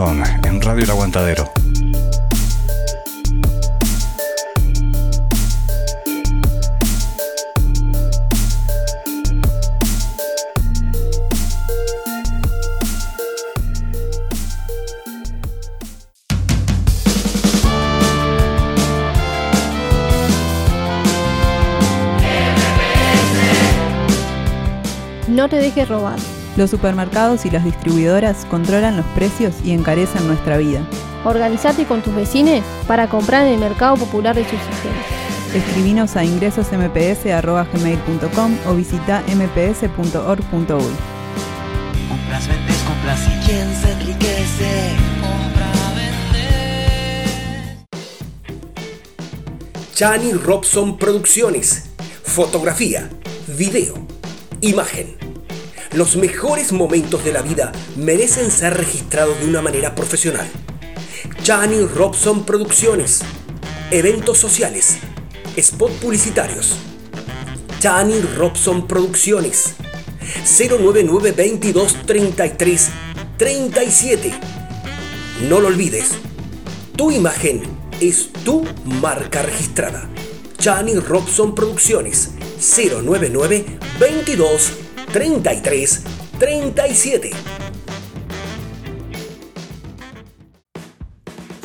En Radio El Aguantadero. No te dejes robar. Los supermercados y las distribuidoras controlan los precios y encarecen nuestra vida. Organizate con tus vecinos para comprar en el mercado popular de subsistencia. Escribinos a ingresosmps.gmail.com o visita mps.org.uy. Compras, vendes, compras y quién se enriquece. Compra, vende. Chani Robson Producciones. Fotografía, video, imagen. Los mejores momentos de la vida merecen ser registrados de una manera profesional. Chani Robson Producciones. Eventos sociales. Spot publicitarios. Chani Robson Producciones. 099 22 33 37. No lo olvides. Tu imagen es tu marca registrada. Chani Robson Producciones. 099 22 33 37.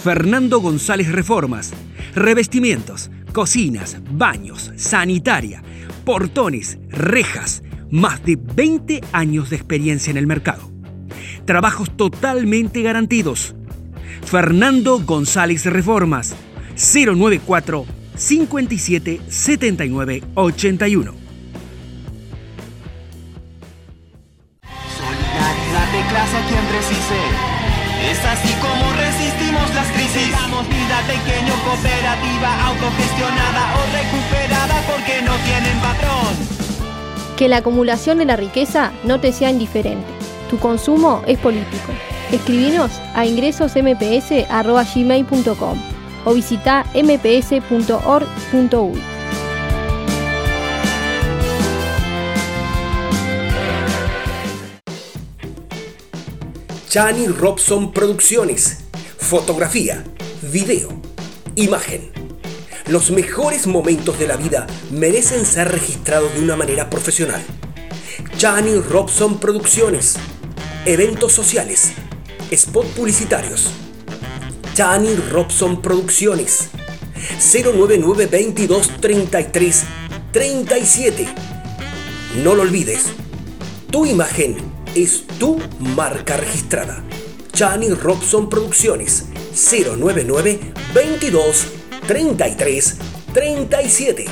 Fernando González Reformas. Revestimientos, cocinas, baños, sanitaria, portones, rejas. Más de 20 años de experiencia en el mercado. Trabajos totalmente garantidos. Fernando González Reformas. 094 57 79 81. Pequeño, cooperativa, autogestionada o recuperada porque no tienen patrón. Que la acumulación de la riqueza no te sea indiferente. Tu consumo es político. Escribinos a ingresosmps.gmail.com o visita mps.org.uy. Chani Robson Producciones. Fotografía, video, imagen. Los mejores momentos de la vida merecen ser registrados de una manera profesional. Chani Robson Producciones. Eventos sociales. Spot publicitarios. Chani Robson Producciones. 099 22 33 37. No lo olvides. Tu imagen es tu marca registrada. Chani Robson Producciones 099 22 33 37.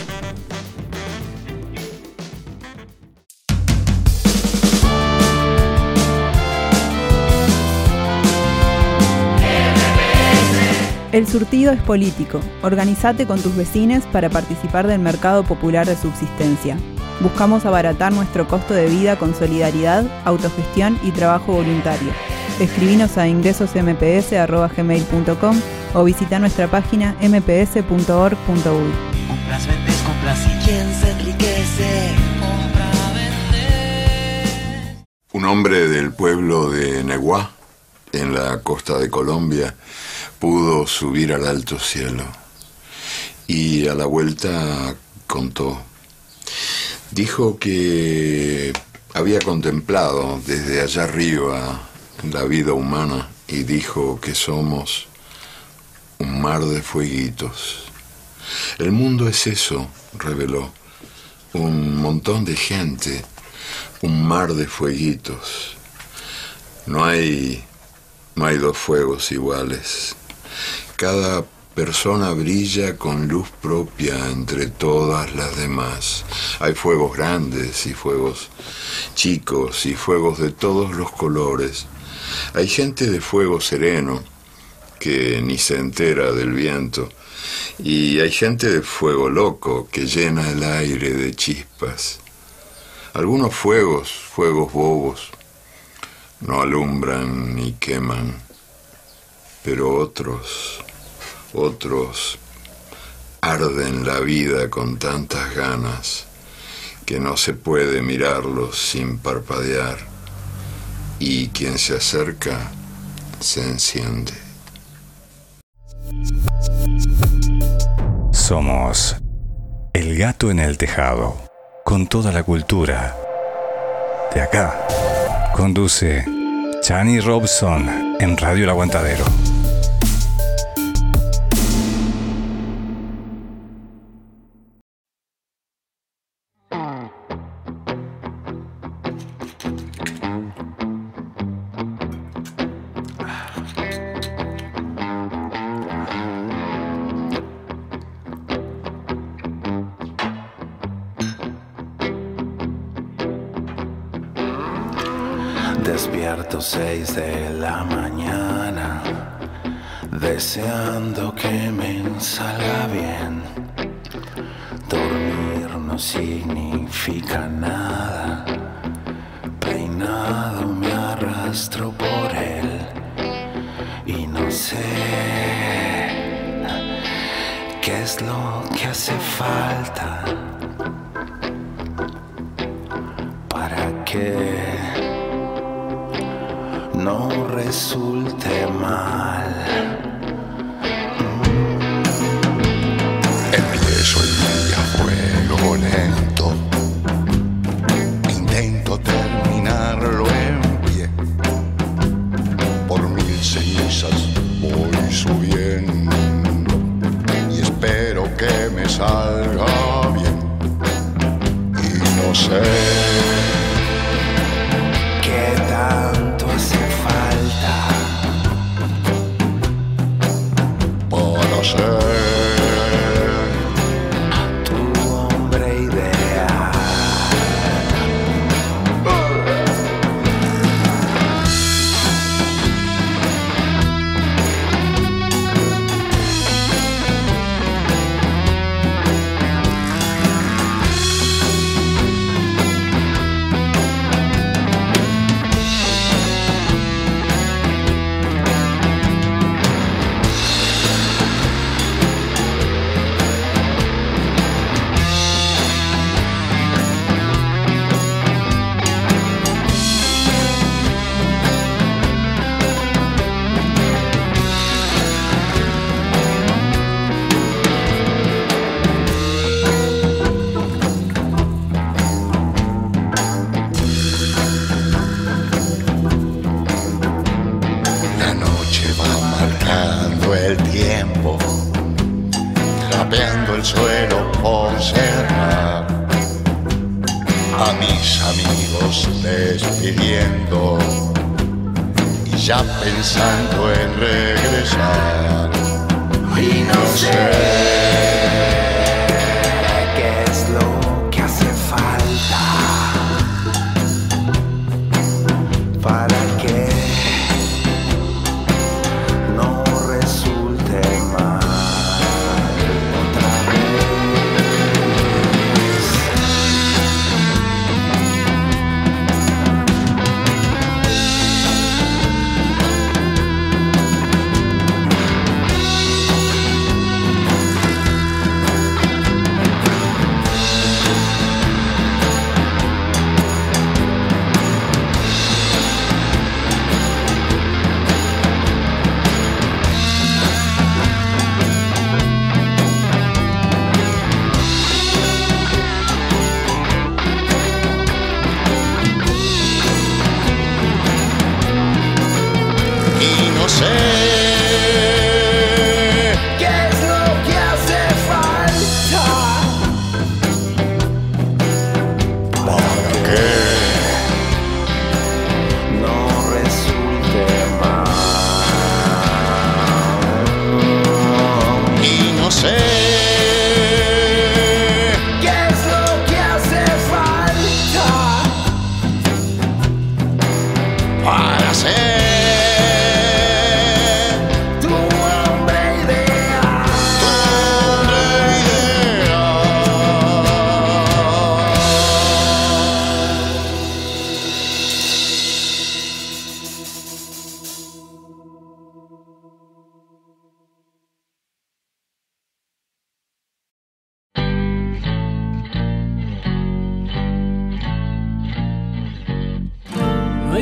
El surtido es político. Organizate con tus vecinos para participar del mercado popular de subsistencia. Buscamos abaratar nuestro costo de vida con solidaridad, autogestión y trabajo voluntario. Escribinos a ingresosmps.gmail.com o visita nuestra página mps.org.uy. Compras, vendes, compras y quién se enriquece. Compra, vende. Un hombre del pueblo de Neguá, en la costa de Colombia, pudo subir al alto cielo y a la vuelta contó. Dijo que había contemplado desde allá arriba la vida humana y dijo que somos un mar de fueguitos. El mundo es eso, reveló, un montón de gente, un mar de fueguitos. No hay, no hay dos fuegos iguales. Cada persona brilla con luz propia entre todas las demás. Hay fuegos grandes y fuegos chicos y fuegos de todos los colores. Hay gente de fuego sereno que ni se entera del viento. Y hay gente de fuego loco que llena el aire de chispas. Algunos fuegos, fuegos bobos, no alumbran ni queman, pero otros, otros arden la vida con tantas ganas que no se puede mirarlos sin parpadear y quien se acerca se enciende. Somos el gato en el tejado, con toda la cultura. De acá, conduce Chani Robson en Radio El Aguantadero. Despierto seis de la mañana, deseando que me salga bien. Dormir no significa nada, peinado me arrastro por él y no sé qué es lo que hace falta para que no resulte mal. Empiezo el día fuego lento. Intento terminarlo en pie. Por mil cenizas voy subiendo. Y espero que me salga bien. Y no sé.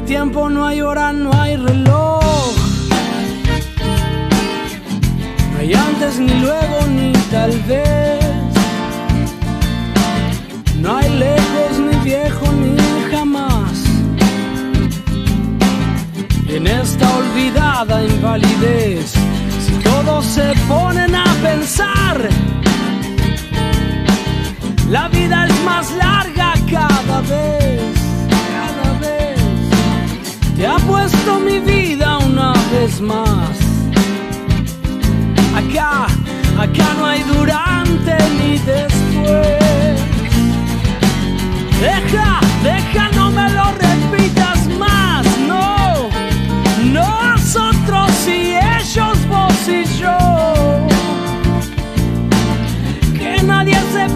Tiempo, no hay hora, no hay reloj. No hay antes ni luego ni tal vez. No hay lejos ni viejo ni jamás. En esta olvidada invalidez, si todos se ponen a pensar, la vida es más larga cada vez. Te ha puesto mi vida una vez más. Acá, acá no hay durante ni después. Deja, deja, no me lo repitas más, no. Nosotros y ellos, vos y yo. Que nadie se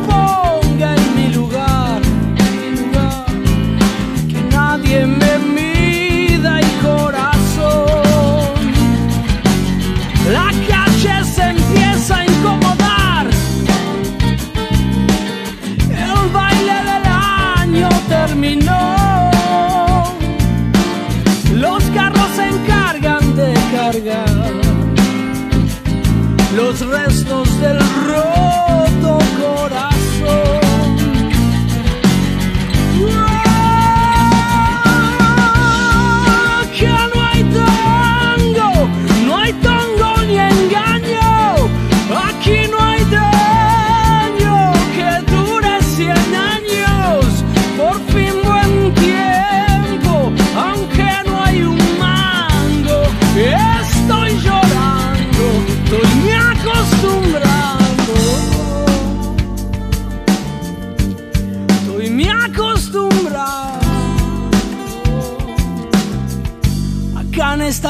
restos del roto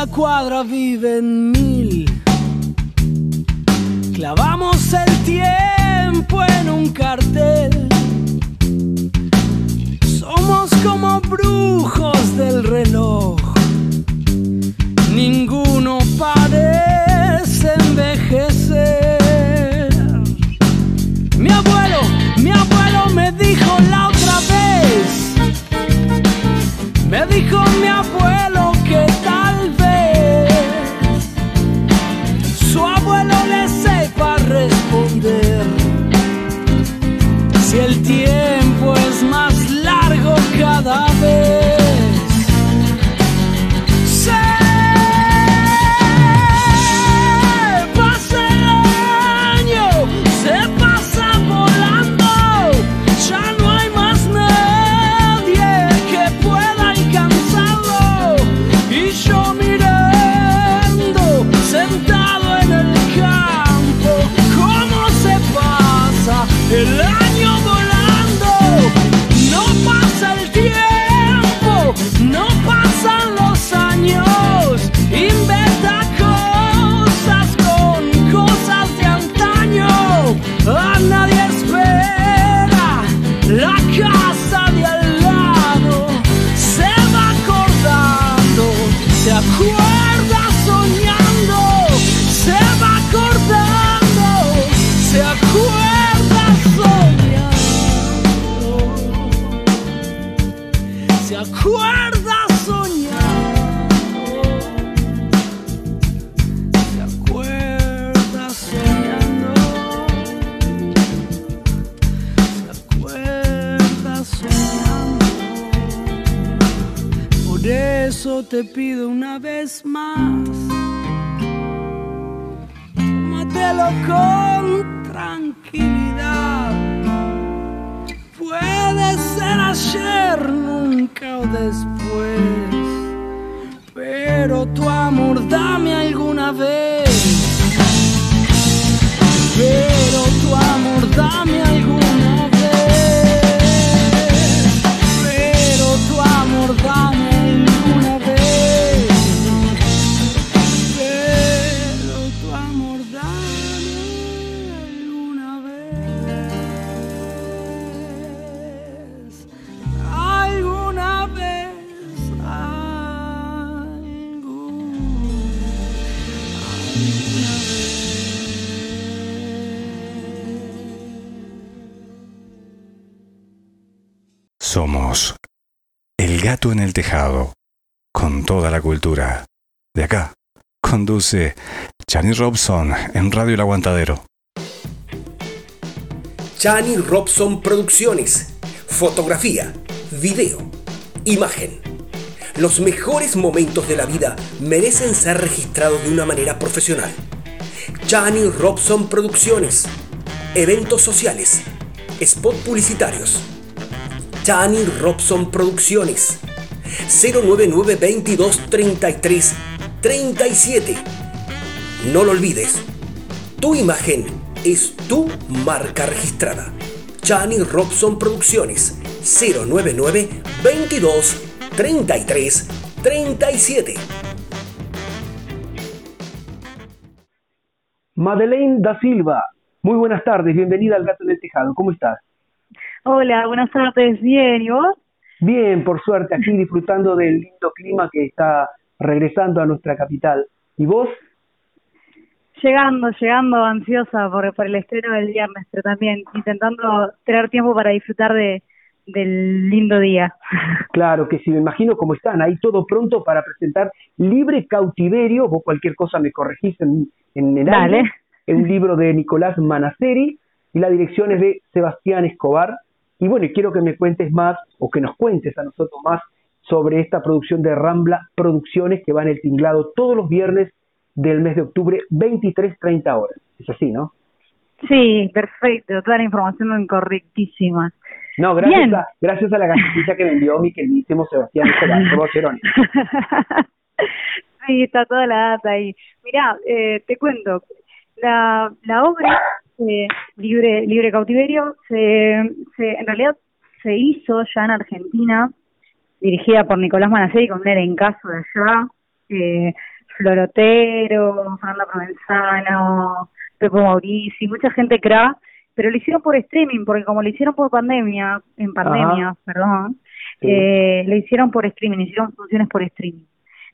Esta cuadra viven mil. Clavamos el tiempo en un cartel. Te pido una vez más. Tómatelo con tranquilidad. Puede ser ayer, nunca o después. Pero tu amor dame alguna vez. Pero tu amor dame alguna vez. Somos El Gato en el Tejado. con toda la cultura. De acá, conduce Chani Robson en Radio El Aguantadero. Chani Robson Producciones. Fotografía, video, imagen. Los mejores momentos de la vida merecen ser registrados de una manera profesional. Chani Robson Producciones. Eventos sociales. Spot publicitarios. Chani Robson Producciones. 099 22 33 37. No lo olvides. Tu imagen es tu marca registrada. Chani Robson Producciones 099 22 33 37. Madeleine da Silva, muy buenas tardes, bienvenida al Gato en el Tejado, ¿cómo estás? Hola, buenas tardes, bien, ¿y vos? Bien, por suerte, aquí disfrutando del lindo clima que está regresando a nuestra capital. ¿Y vos? Llegando, llegando ansiosa por, por el estreno del viernes, pero también intentando tener tiempo para disfrutar de, del lindo día. Claro que sí, me imagino cómo están, ahí todo pronto para presentar Libre Cautiverio, vos cualquier cosa me corregís en, en el Dale. es un libro de Nicolás Manaceri y la dirección es de Sebastián Escobar. Y bueno, quiero que me cuentes más o que nos cuentes a nosotros más sobre esta producción de Rambla Producciones que va en el tinglado todos los viernes del mes de octubre, 23.30 horas. Es así, ¿no? Sí, perfecto, toda la información incorrectísima. No, gracias Bien. a, gracias a la galletita que me envió mi queridísimo Sebastián Ceroni. sí, está toda la data ahí. Mirá, eh, te cuento, la, la obra eh, Libre Libre Cautiverio se, se, en realidad se hizo ya en Argentina, dirigida por Nicolás Manaceri con un elencazo de allá, eh, Florotero, Fernanda Provenzano, Pepo Maurici, mucha gente cra, pero lo hicieron por streaming, porque como lo hicieron por pandemia, en pandemia, Ajá. perdón, Sí. eh, lo hicieron por streaming, hicieron funciones por streaming.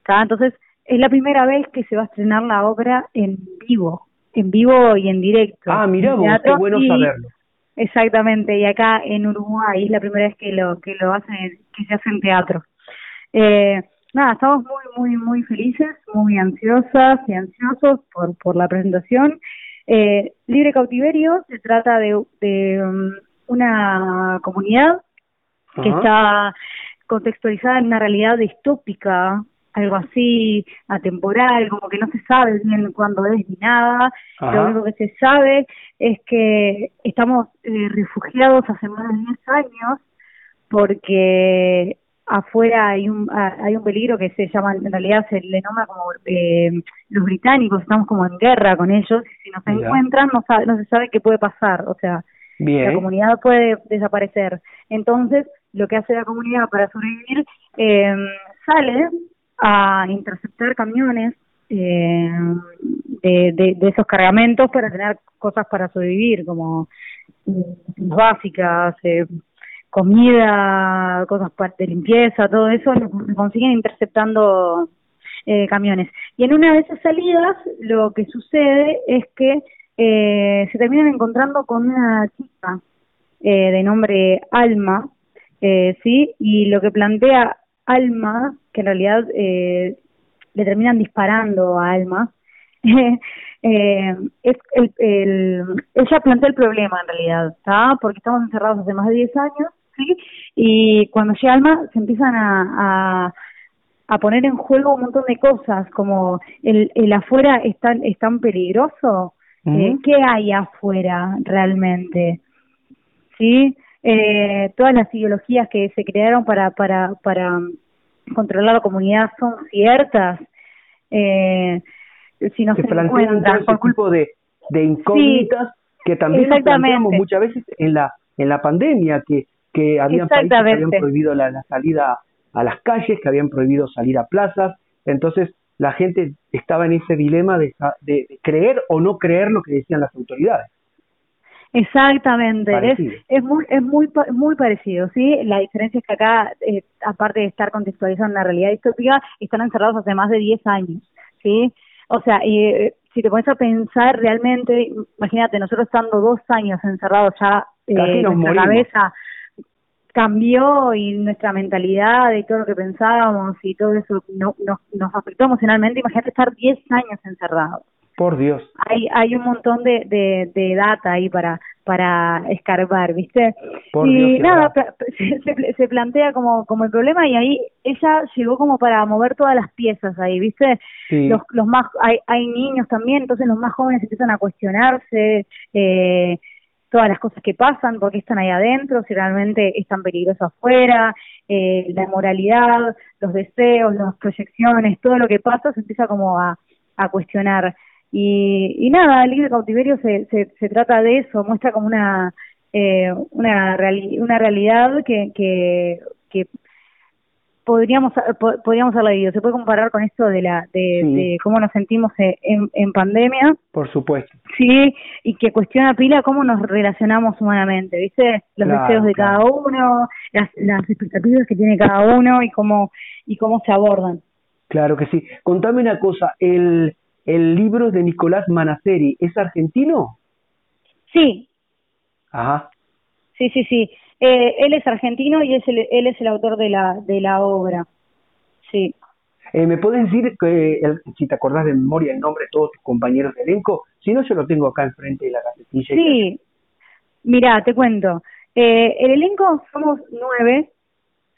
¿tá? Entonces, es la primera vez que se va a estrenar la obra en vivo, en vivo y en directo. Ah, mirá vos, qué bueno y- saberlo. Exactamente, y acá en Uruguay es la primera vez que lo que lo hacen, que se hace en teatro. Eh, nada, estamos muy, muy, muy felices, muy ansiosas y ansiosos por, por la presentación. Eh, Libre Cautiverio se trata de, de um, una comunidad que está contextualizada en una realidad distópica, algo así atemporal, como que no se sabe bien cuándo es ni nada. Ajá. Lo único que se sabe es que estamos eh, refugiados hace más de 10 años porque afuera hay un ah, hay un peligro que se llama en realidad se le nombra como eh, los británicos estamos como en guerra con ellos y si nos Mira. encuentran no sabe, no se sabe qué puede pasar o sea la comunidad puede desaparecer. Entonces, lo que hace la comunidad para sobrevivir, eh, sale a interceptar camiones eh, de, esos cargamentos para tener cosas para sobrevivir, como mm, básicas, eh, comida, cosas de limpieza, todo eso, lo, consiguen interceptando eh, camiones. Y en una de esas salidas, lo que sucede es que se terminan encontrando con una chica de nombre Alma, ¿sí? Y lo que plantea Alma, que en realidad eh, le terminan disparando a Alma, eh, es el, el, ella plantea el problema en realidad, ¿está? Porque estamos encerrados hace más de 10 años, ¿sí? Y cuando llega Alma se empiezan a, a a poner en juego un montón de cosas, como el, el afuera es tan, es tan peligroso, eh. ¿qué hay afuera realmente? ¿Sí? Eh, todas las ideologías que se crearon para, para, para controlar la comunidad son ciertas. Eh, si no se se, plantean todo ese por culpa tipo de, de incógnitas que también nos planteamos muchas veces en la en la pandemia que que habían países que habían prohibido la, la salida a las calles que habían prohibido salir a plazas. Entonces la gente estaba en ese dilema de, de- de creer o no creer lo que decían las autoridades Exactamente, es, Parecido. es muy es muy pa- muy parecido, ¿sí? La diferencia es que acá, eh, aparte de estar contextualizando una realidad distópica, están encerrados hace más de 10 años, ¿sí? O sea, y, eh, si te pones a pensar realmente, imagínate, nosotros estando dos años encerrados ya, eh, nuestra cabeza cambió y nuestra mentalidad y todo lo que pensábamos y todo eso no, nos, nos afectó emocionalmente. Imagínate estar 10 años encerrados. Por Dios. Hay, hay un montón de, de, de data ahí para para escarbar, ¿viste? Por y Dios, nada, se, se plantea como, como el problema y ahí ella llegó como para mover todas las piezas ahí, ¿viste? Sí. Los, los más, hay, hay niños también, entonces los más jóvenes empiezan a cuestionarse eh, todas las cosas que pasan, por qué están ahí adentro, si realmente es tan peligroso afuera, eh, la moralidad, los deseos, las proyecciones, todo lo que pasa se empieza como a, a cuestionar. Y, y nada, el libre cautiverio se, se, se trata de eso, muestra como una eh, una, reali- una realidad que, que, que podríamos po- podríamos haberla vivido. Se puede comparar con esto de la de, Sí. de cómo nos sentimos eh, en, en pandemia, Por supuesto. sí, y que cuestiona pila cómo nos relacionamos humanamente, ¿viste? Los Claro, deseos de claro. cada uno, las, las expectativas que tiene cada uno y cómo y cómo se abordan. Claro que sí. Contame una cosa, el, el libro de Nicolás Manaceri, ¿es argentino? Sí, Ajá. Sí, sí, sí. Eh, él es argentino y es el, él es el autor de la, de la obra. Sí. Eh, ¿Me puedes decir, que, el- si te acordás de memoria, el nombre de todos tus compañeros de elenco? Si no, yo lo tengo acá enfrente de la gacetilla. Sí. Mira, te cuento. Eh, el elenco somos nueve.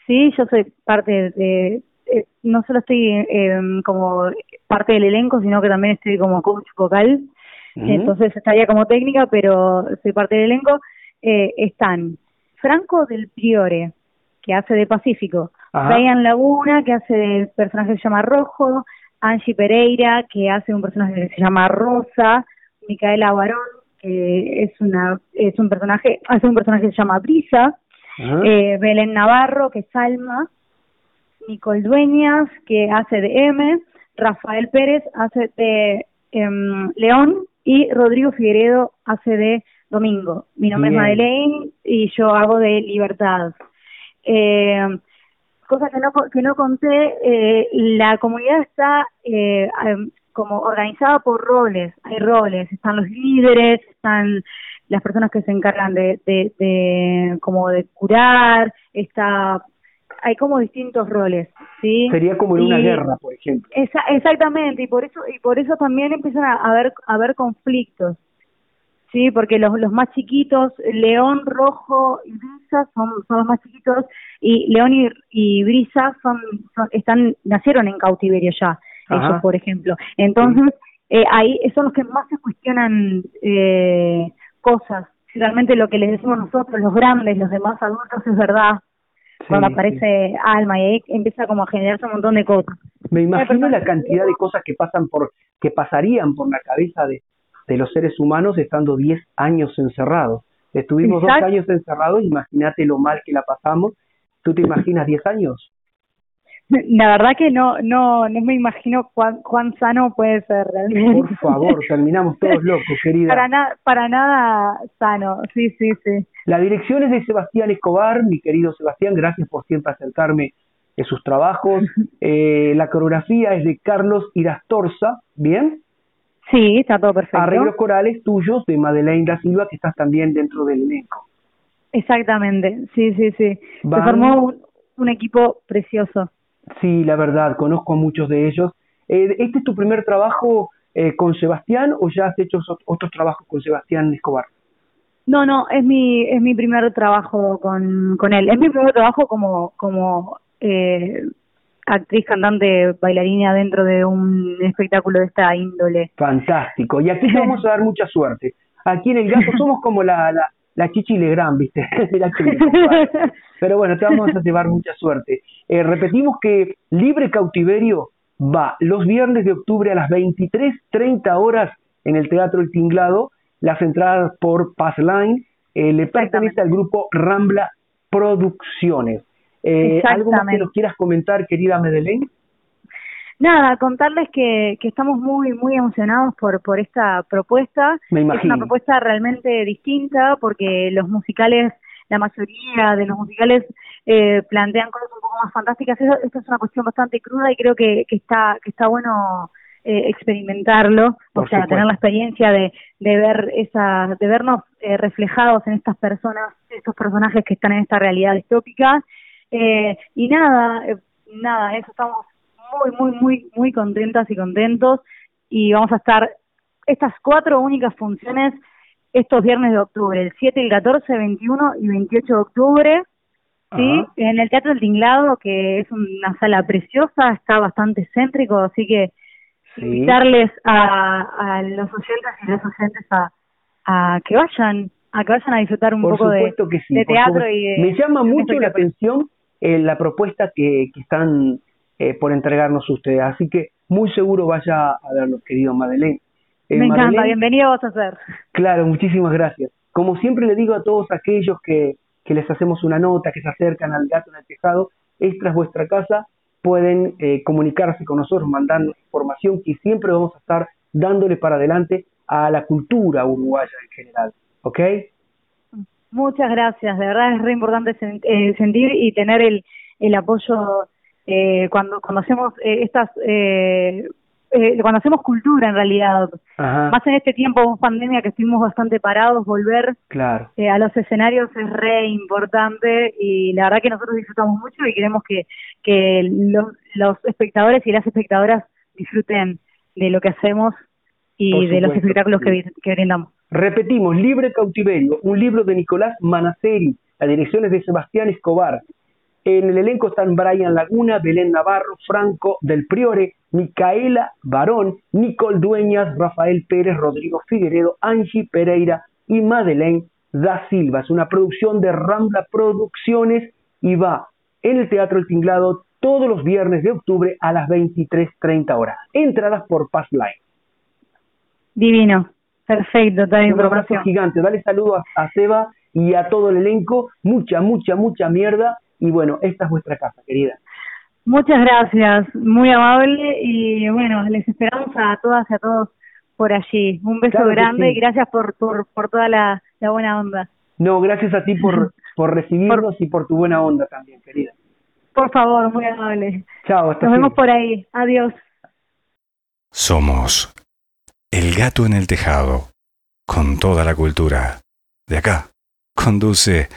Sí, yo soy parte de. Eh, no solo estoy eh, como parte del elenco, sino que también estoy como coach vocal. Entonces estaría como técnica, pero soy parte del elenco. Eh, están Franco del Priore, que hace de Pacífico. Ajá. Ryan Laguna, que hace del personaje que se llama Rojo. Angie Pereira, que hace un personaje que se llama Rosa. Micaela Barón, que es una es un personaje hace un personaje que se llama Brisa. Eh, Belén Navarro, que es Alma. Nicole Dueñas, que hace de M. Rafael Pérez hace de em, León. Y Rodrigo Figueredo hace de Domingo. Mi nombre Bien. es Madeleine y yo hago de Libertad. Eh, cosa que no que no conté, eh, la comunidad está eh, em, como organizada por roles, hay roles, están los líderes, están las personas que se encargan de, de, de como de curar, está hay como distintos roles, ¿sí? Sería como en una guerra, por ejemplo. Esa- exactamente, y por eso y por eso también empiezan a haber a haber conflictos. Sí, porque los, los más chiquitos, León, Rojo y Brisa son, son los más chiquitos y León y, y Brisa son, son- están nacieron en cautiverio ya, Ajá. ellos por ejemplo. Entonces, eh, ahí son los que más se cuestionan eh, cosas. Si realmente lo que les decimos nosotros, los grandes, los demás adultos, es verdad. Cuando sí. aparece Alma y ahí empieza como a generarse un montón de cosas. Me imagino personas- la cantidad de cosas que pasan por, que pasarían por la cabeza de, de los seres humanos estando 10 años encerrados. Estuvimos Exacto. dos años encerrados, imagínate lo mal que la pasamos. ¿Tú te imaginas 10 años? La verdad que no no no me imagino cuán, cuán sano puede ser realmente. Por favor, terminamos todos locos, querida. Para nada para nada sano. Sí, sí, sí. La dirección es de Sebastián Escobar, mi querido Sebastián, gracias por siempre acercarme de sus trabajos. Eh, la coreografía es de Carlos Irastorza, ¿bien? Sí, está todo perfecto. Arreglos corales tuyos de Madeleine da Silva, que estás también dentro del elenco. Exactamente. Sí, sí, sí. Se formó un, un equipo precioso. Sí, la verdad, conozco a muchos de ellos. Eh, ¿Este es tu primer trabajo eh, con Sebastián o ya has hecho otros trabajos con Sebastián Escobar? No, no, es mi es mi primer trabajo con con él. Es mi primer trabajo como como eh, actriz, cantante, bailarina dentro de un espectáculo de esta índole. Fantástico. Y aquí te vamos a dar mucha suerte. Aquí en el gato somos como la, la, la Chichi Legrand, ¿viste? Compadre. Pero bueno, te vamos a llevar mucha suerte. Eh, repetimos que Libre Cautiverio va los viernes de octubre a las 23.30 horas en el Teatro El Tinglado. Las entradas por Passline. Eh, le pertenece al grupo Rambla Producciones. Eh, ¿Algo más que nos quieras comentar, querida Medellín? Nada, contarles que, que estamos muy muy emocionados por por esta propuesta. Me Es imagino. una propuesta realmente distinta porque los musicales, la mayoría de los musicales eh, plantean cosas un poco más fantásticas. Esta es una cuestión bastante cruda y creo que, que está que está bueno eh, experimentarlo, o sea, tener la experiencia de, de ver esa, de vernos eh, reflejados en estas personas, estos personajes que están en esta realidad distópica. Eh, y nada, eh, nada, eso estamos muy, muy, muy, muy contentas y contentos y vamos a estar estas cuatro únicas funciones estos viernes de octubre, el 7, el 14, 21 y 28 de octubre, ¿sí? En el Teatro del Tinglado, que es una sala preciosa, está bastante céntrico, así que invitarles a, a los oyentes y las oyentes a, a que vayan a que vayan a disfrutar un Por poco de, sí, teatro y de... Me llama mucho la atención eh, la propuesta que, que están eh, por entregarnos ustedes, así que muy seguro vaya a verlos, querido Madeleine. Eh, Me encanta, bienvenido vas a ser. Claro, muchísimas gracias. Como siempre le digo a todos aquellos que, que les hacemos una nota, que se acercan al gato en el tejado, extras vuestra casa, pueden eh, comunicarse con nosotros, mandarnos información que siempre vamos a estar dándole para adelante a la cultura uruguaya en general. ¿Ok? Muchas gracias, de verdad es re importante sen- eh, sentir y tener el, el apoyo eh, cuando, cuando hacemos eh, estas, eh, cuando hacemos cultura en realidad, Ajá, más en este tiempo de pandemia que estuvimos bastante parados, volver claro. eh, a los escenarios es re importante y la verdad que nosotros disfrutamos mucho y queremos que, que los, los espectadores y las espectadoras disfruten de lo que hacemos y Por de los espectáculos que, que brindamos. Repetimos, Libre Cautiverio, un libro de Nicolás Manaceri, la dirección es de Sebastián Escobar. En el elenco están Brian Laguna, Belén Navarro, Franco del Priore, Micaela Barón, Nicole Dueñas, Rafael Pérez, Rodrigo Figueredo, Angie Pereira y Madeleine da Silva. Es una producción de Rambla Producciones y va en el Teatro El Tinglado todos los viernes de octubre a las 23.30 horas. Entradas por Pass Line. Divino, perfecto, la Un abrazo gigante. Dale saludo a, a Seba y a todo el elenco. Mucha, mucha, mucha mierda. Y bueno, esta es vuestra casa, querida. Muchas gracias, muy amable y bueno, les esperamos a todas y a todos por allí. Un beso Claro grande sí. y gracias por, por, por toda la, la buena onda. No, gracias a ti por, por recibirnos y por tu buena onda también, querida. Por favor, muy amable. Chao, hasta Nos vemos por ahí. Adiós. Somos El Gato en el Tejado, con toda la cultura. De acá, conduce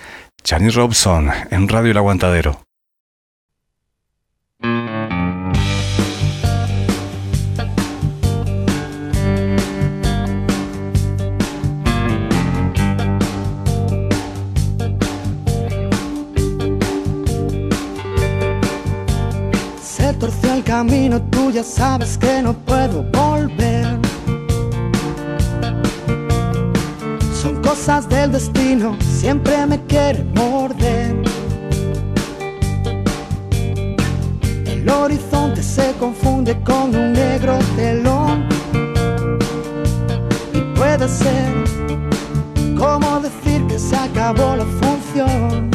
Chani Robson en Radio El Aguantadero. Se torció el camino, tú ya sabes que no puedo volver. Cosas del destino, siempre me quiere morder. El horizonte se confunde con un negro telón. Y puede ser como decir que se acabó la función.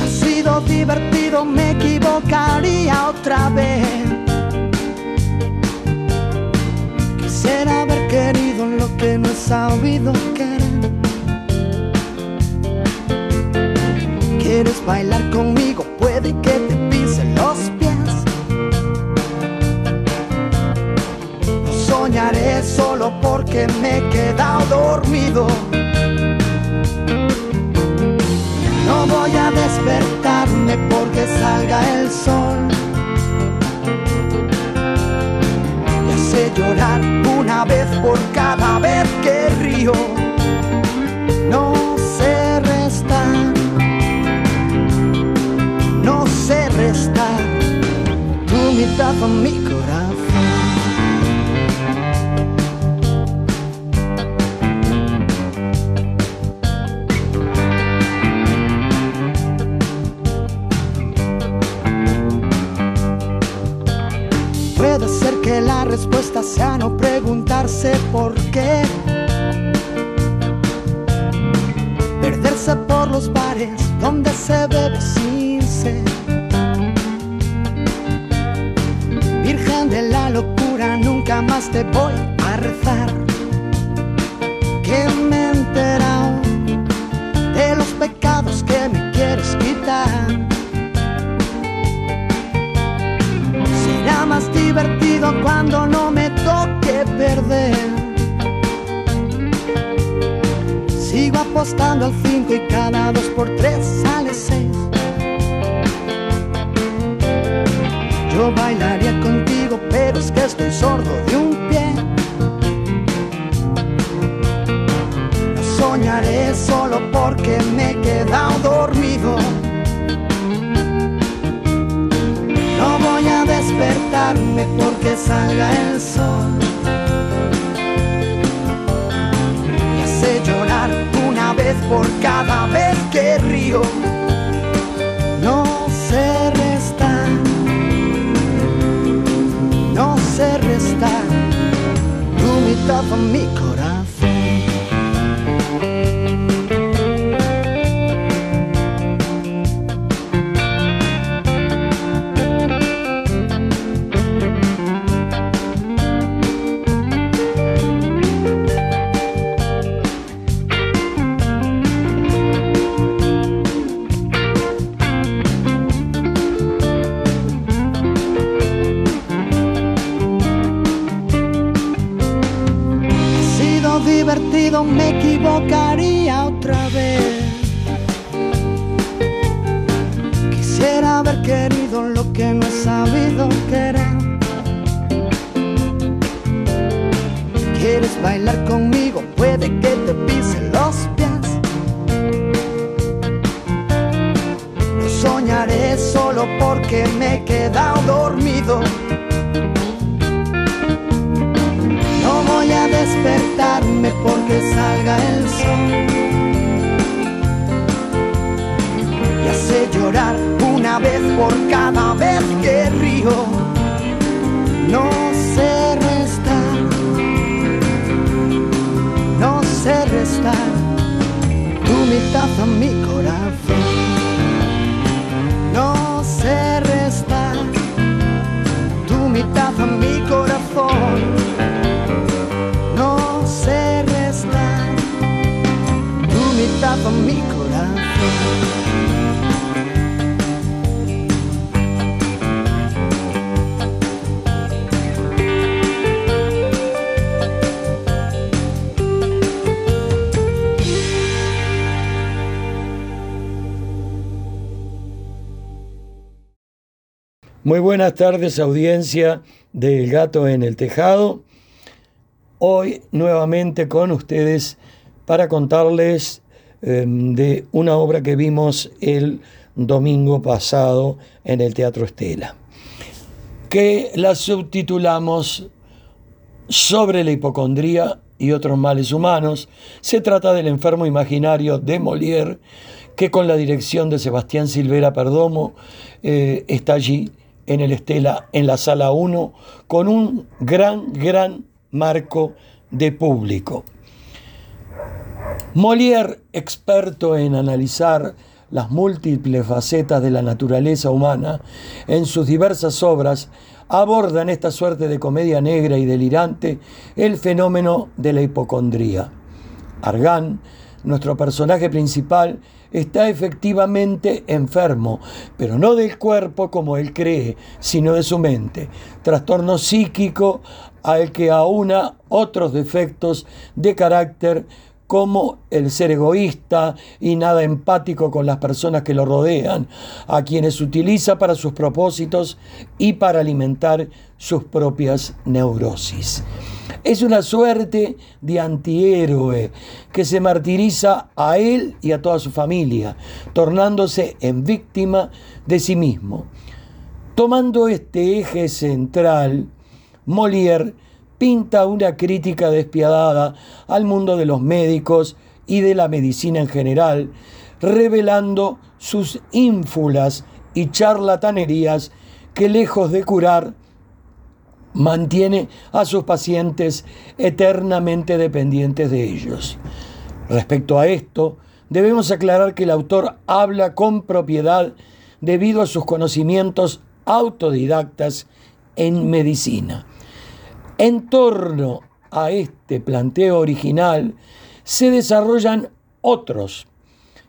Ha sido divertido, me equivocaría otra vez. Quisiera haber querido lo que no he sabido querer. ¿Quieres bailar conmigo? Puede que te pisen los pies. No soñaré solo porque me he quedado dormido. No voy a despertarme porque salga el sol. Mitad a Muy buenas tardes, audiencia del Gato en el Tejado. Hoy nuevamente con ustedes para contarles eh, de una obra que vimos el domingo pasado en el Teatro Estela, que la subtitulamos Sobre la hipocondría y otros males humanos. Se trata del enfermo imaginario de Molière, que con la dirección de Sebastián Silvera Perdomo eh, está allí en el Estela, en la sala 1, con un gran, gran marco de público. Molière, experto en analizar las múltiples facetas de la naturaleza humana, en sus diversas obras, aborda en esta suerte de comedia negra y delirante el fenómeno de la hipocondría. Argan, nuestro personaje principal, está efectivamente enfermo, pero no del cuerpo como él cree, sino de su mente. Trastorno psíquico al que aúna otros defectos de carácter como el ser egoísta y nada empático con las personas que lo rodean, a quienes utiliza para sus propósitos y para alimentar sus propias neurosis. Es una suerte de antihéroe que se martiriza a él y a toda su familia, tornándose en víctima de sí mismo. Tomando este eje central, Molière pinta una crítica despiadada al mundo de los médicos y de la medicina en general, revelando sus ínfulas y charlatanerías que lejos de curar, mantiene a sus pacientes eternamente dependientes de ellos. Respecto a esto, debemos aclarar que el autor habla con propiedad debido a sus conocimientos autodidactas en medicina. En torno a este planteo original se desarrollan otros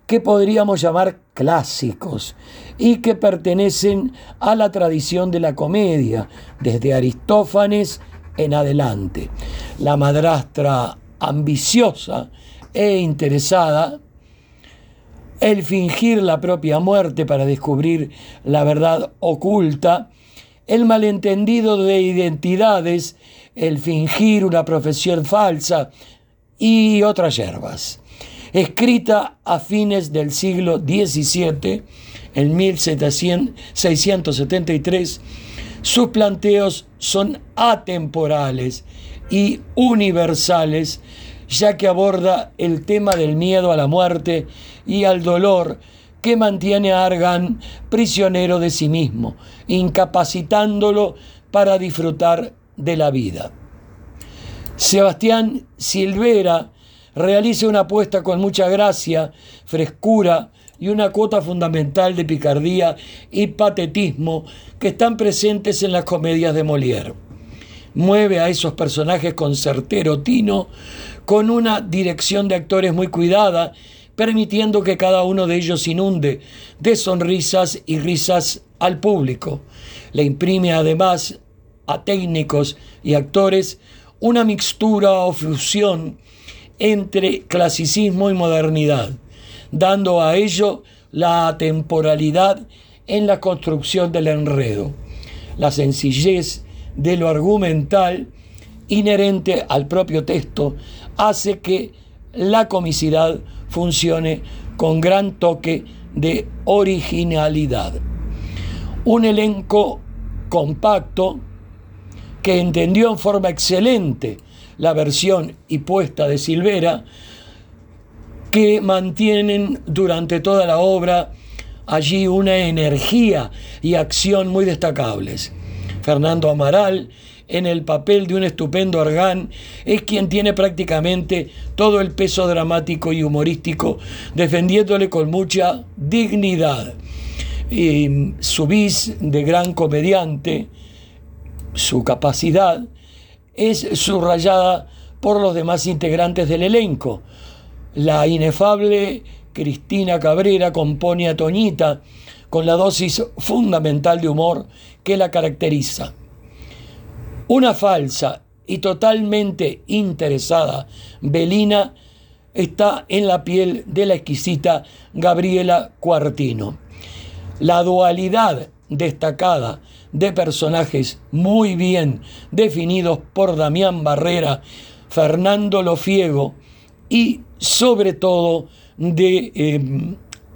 que podríamos llamar clásicos y que pertenecen a la tradición de la comedia, desde Aristófanes en adelante. La madrastra ambiciosa e interesada, el fingir la propia muerte para descubrir la verdad oculta, el malentendido de identidades, el fingir una profesión falsa y otras yerbas. Escrita a fines del siglo XVII, en 1673, sus planteos son atemporales y universales, ya que aborda el tema del miedo a la muerte y al dolor que mantiene a Argan prisionero de sí mismo, incapacitándolo para disfrutar de la vida. Sebastián Silvera realiza una apuesta con mucha gracia, frescura y una cuota fundamental de picardía y patetismo que están presentes en las comedias de Molière. Mueve a esos personajes con certero tino, con una dirección de actores muy cuidada permitiendo que cada uno de ellos inunde de sonrisas y risas al público. Le imprime además a técnicos y actores una mixtura o fusión entre clasicismo y modernidad, dando a ello la temporalidad en la construcción del enredo, la sencillez de lo argumental inherente al propio texto hace que la comicidad funcione con gran toque de originalidad. Un elenco compacto que entendió en forma excelente la versión y puesta de Silvera, que mantienen durante toda la obra allí una energía y acción muy destacables. Fernando Amaral en el papel de un estupendo Argán, es quien tiene prácticamente todo el peso dramático y humorístico, defendiéndole con mucha dignidad. Y su vis de gran comediante, su capacidad, es subrayada por los demás integrantes del elenco. La inefable Cristina Cabrera compone a Toñita con la dosis fundamental de humor que la caracteriza. Una falsa y totalmente interesada Belina está en la piel de la exquisita Gabriela Cuartino. La dualidad destacada de personajes muy bien definidos por Damián Barrera, Fernando Lofiego y sobre todo de eh,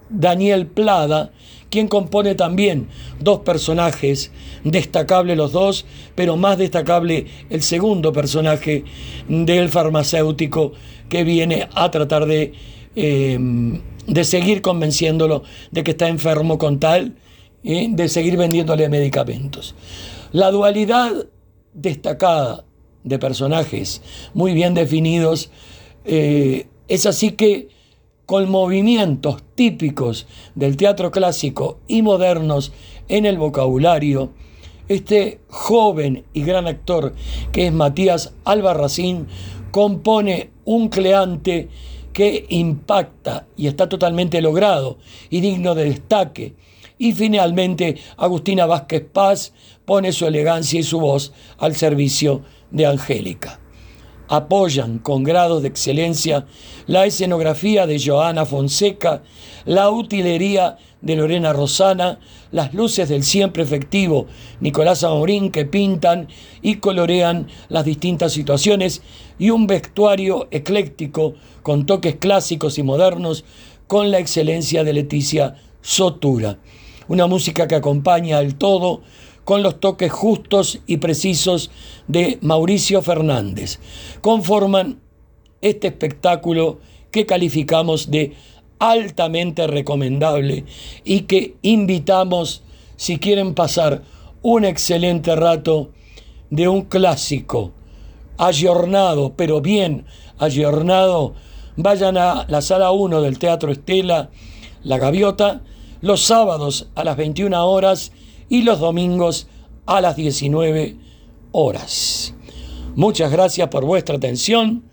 Daniel Plada, quien compone también dos personajes, destacables los dos, pero más destacable el segundo personaje del farmacéutico que viene a tratar de, em, de seguir convenciéndolo de que está enfermo con tal, y de seguir vendiéndole medicamentos. La dualidad destacada de personajes muy bien definidos eh, es así que con movimientos típicos del teatro clásico y modernos en el vocabulario, este joven y gran actor que es Matías Albarracín compone un cleante que impacta y está totalmente logrado y digno de destaque. Y finalmente Agustina Vázquez Paz pone su elegancia y su voz al servicio de Angélica apoyan con grados de excelencia la escenografía de Joana Fonseca, la utilería de Lorena Rosana, las luces del siempre efectivo Nicolás Amorín que pintan y colorean las distintas situaciones y un vestuario ecléctico con toques clásicos y modernos con la excelencia de Leticia Sotura. Una música que acompaña al todo con los toques justos y precisos de Mauricio Fernández. Conforman este espectáculo que calificamos de altamente recomendable y que invitamos, si quieren pasar un excelente rato, de un clásico, ayornado, pero bien ayornado, vayan a la sala 1 del Teatro Estela, La Gaviota, los sábados a las 21 horas y los domingos a las 19 horas. Muchas gracias por vuestra atención.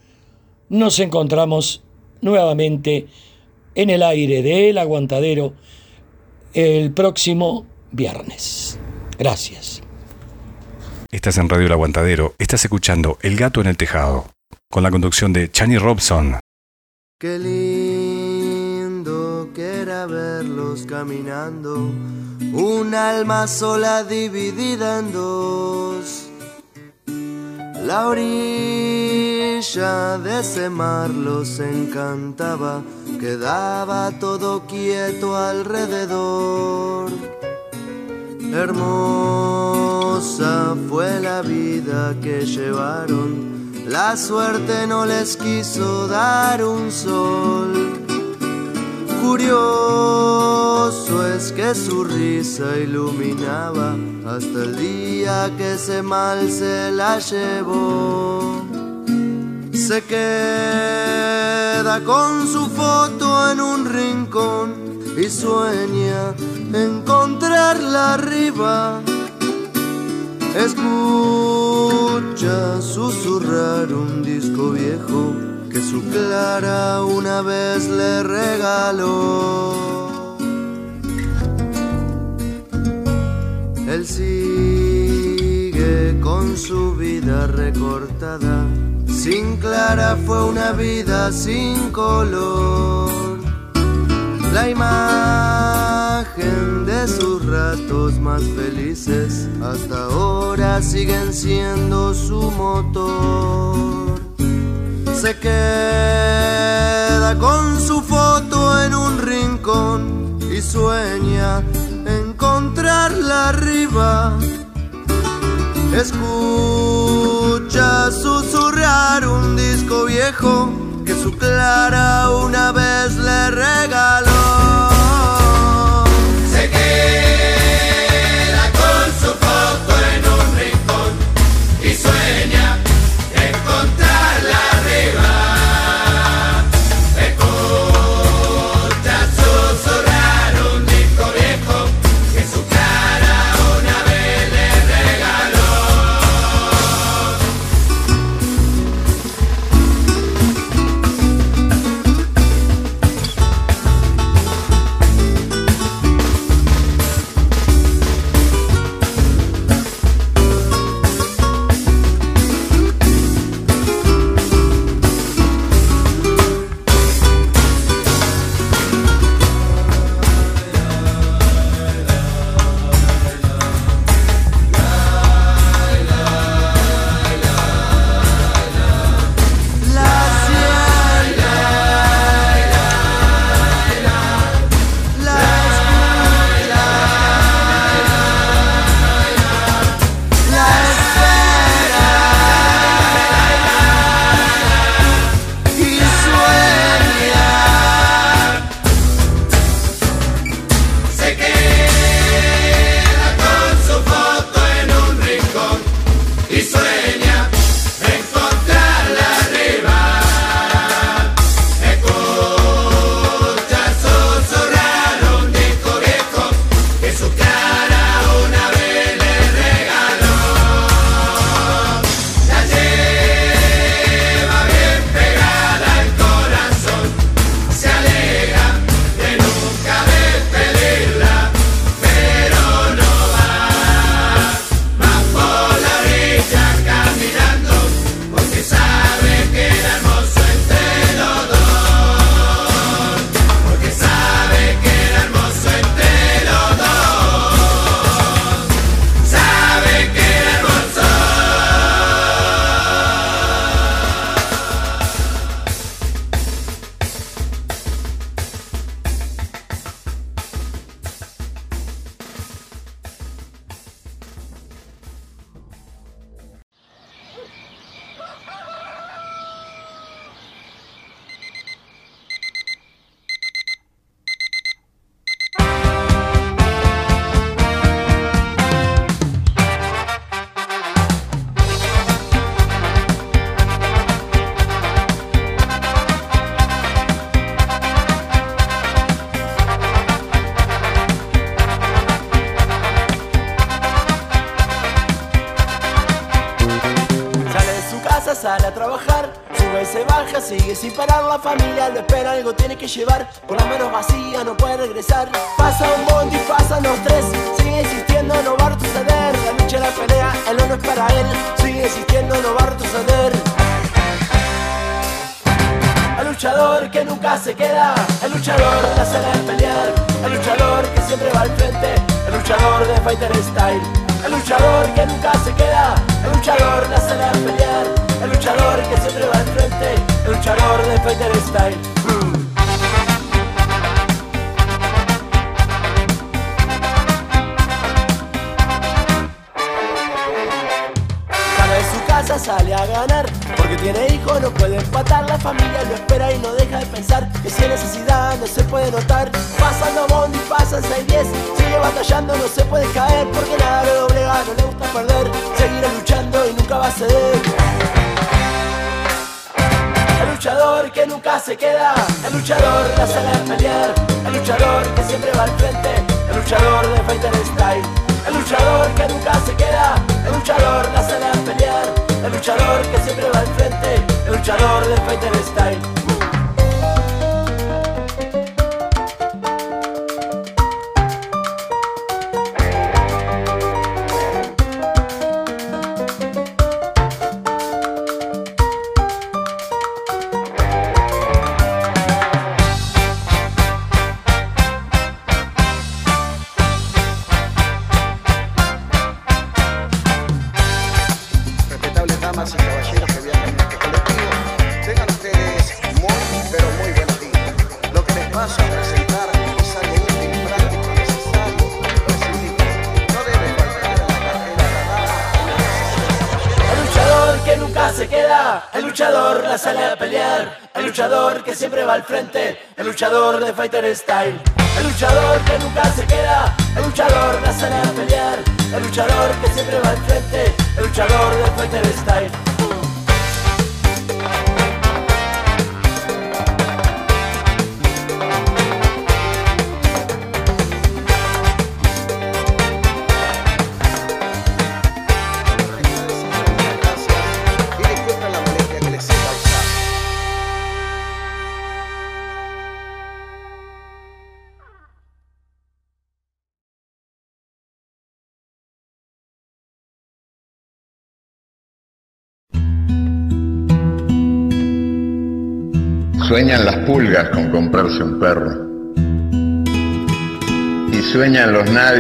Nos encontramos nuevamente en el aire del aguantadero el próximo viernes. Gracias. Estás en Radio El Aguantadero, estás escuchando El Gato en el Tejado, con la conducción de Chani Robson. Qué lindo que era verlos caminando, un alma sola dividida en dos. La orilla de ese mar los encantaba, quedaba todo quieto alrededor. Hermosa fue la vida que llevaron, la suerte no les quiso dar un sol. Curioso es que su risa iluminaba hasta el día que ese mal se la llevó. Se queda con su foto en un rincón y sueña encontrarla arriba. Escucha susurrar un disco viejo que su Clara una vez le regaló. Él sigue con su vida recortada. Sin Clara fue una vida sin color. La imagen de sus ratos más felices hasta ahora siguen siendo su motor. Se queda con su foto en un rincón y sueña encontrarla arriba. Escucha susurrar un disco viejo que su Clara una vez le regaló.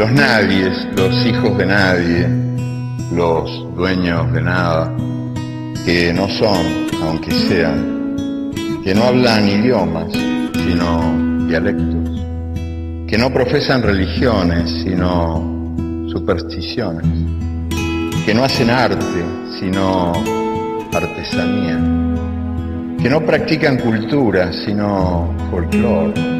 Los nadies, los hijos de nadie, los dueños de nada, que no son, aunque sean, que no hablan idiomas, sino dialectos, que no profesan religiones, sino supersticiones, que no hacen arte, sino artesanía, que no practican cultura, sino folclore,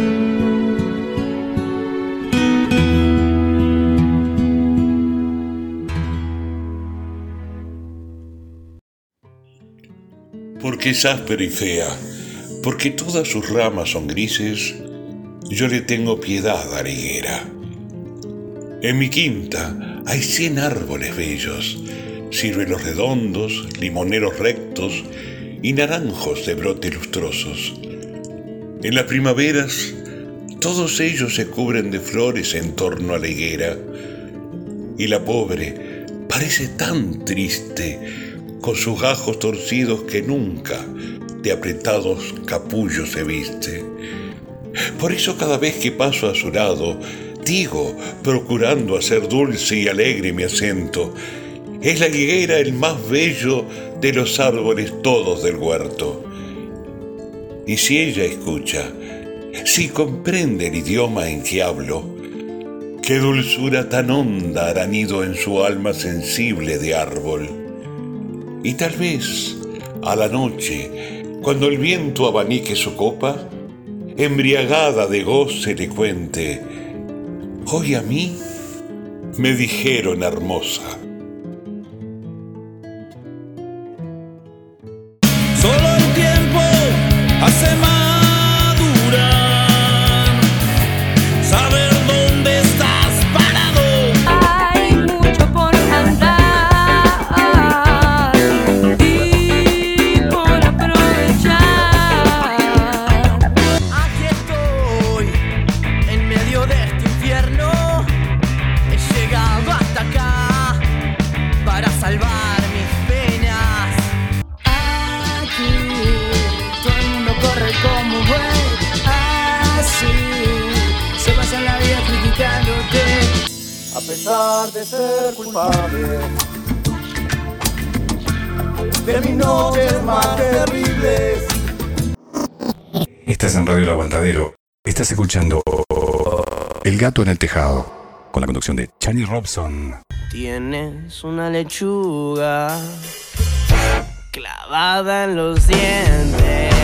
Porque es áspera y fea, porque todas sus ramas son grises, yo le tengo piedad a la higuera. En mi quinta hay cien árboles bellos, ciruelos redondos, limoneros rectos y naranjos de brote lustrosos. En las primaveras, todos ellos se cubren de flores en torno a la higuera, y la pobre parece tan triste con sus gajos torcidos que nunca de apretados capullos se viste. Por eso cada vez que paso a su lado, contigo, procurando hacer dulce y alegre mi acento. Es la higuera el más bello de los árboles todos del huerto. Y si ella escucha, si comprende el idioma en que hablo, qué dulzura tan honda hará nido en su alma sensible de árbol. Y tal vez, a la noche, cuando el viento abanique su copa, embriagada de goce le cuente, hoy a mí me dijeron hermosa. Escuchando El gato en el tejado. Con la conducción de Chani Robson. Tienes una lechuga clavada en los dientes.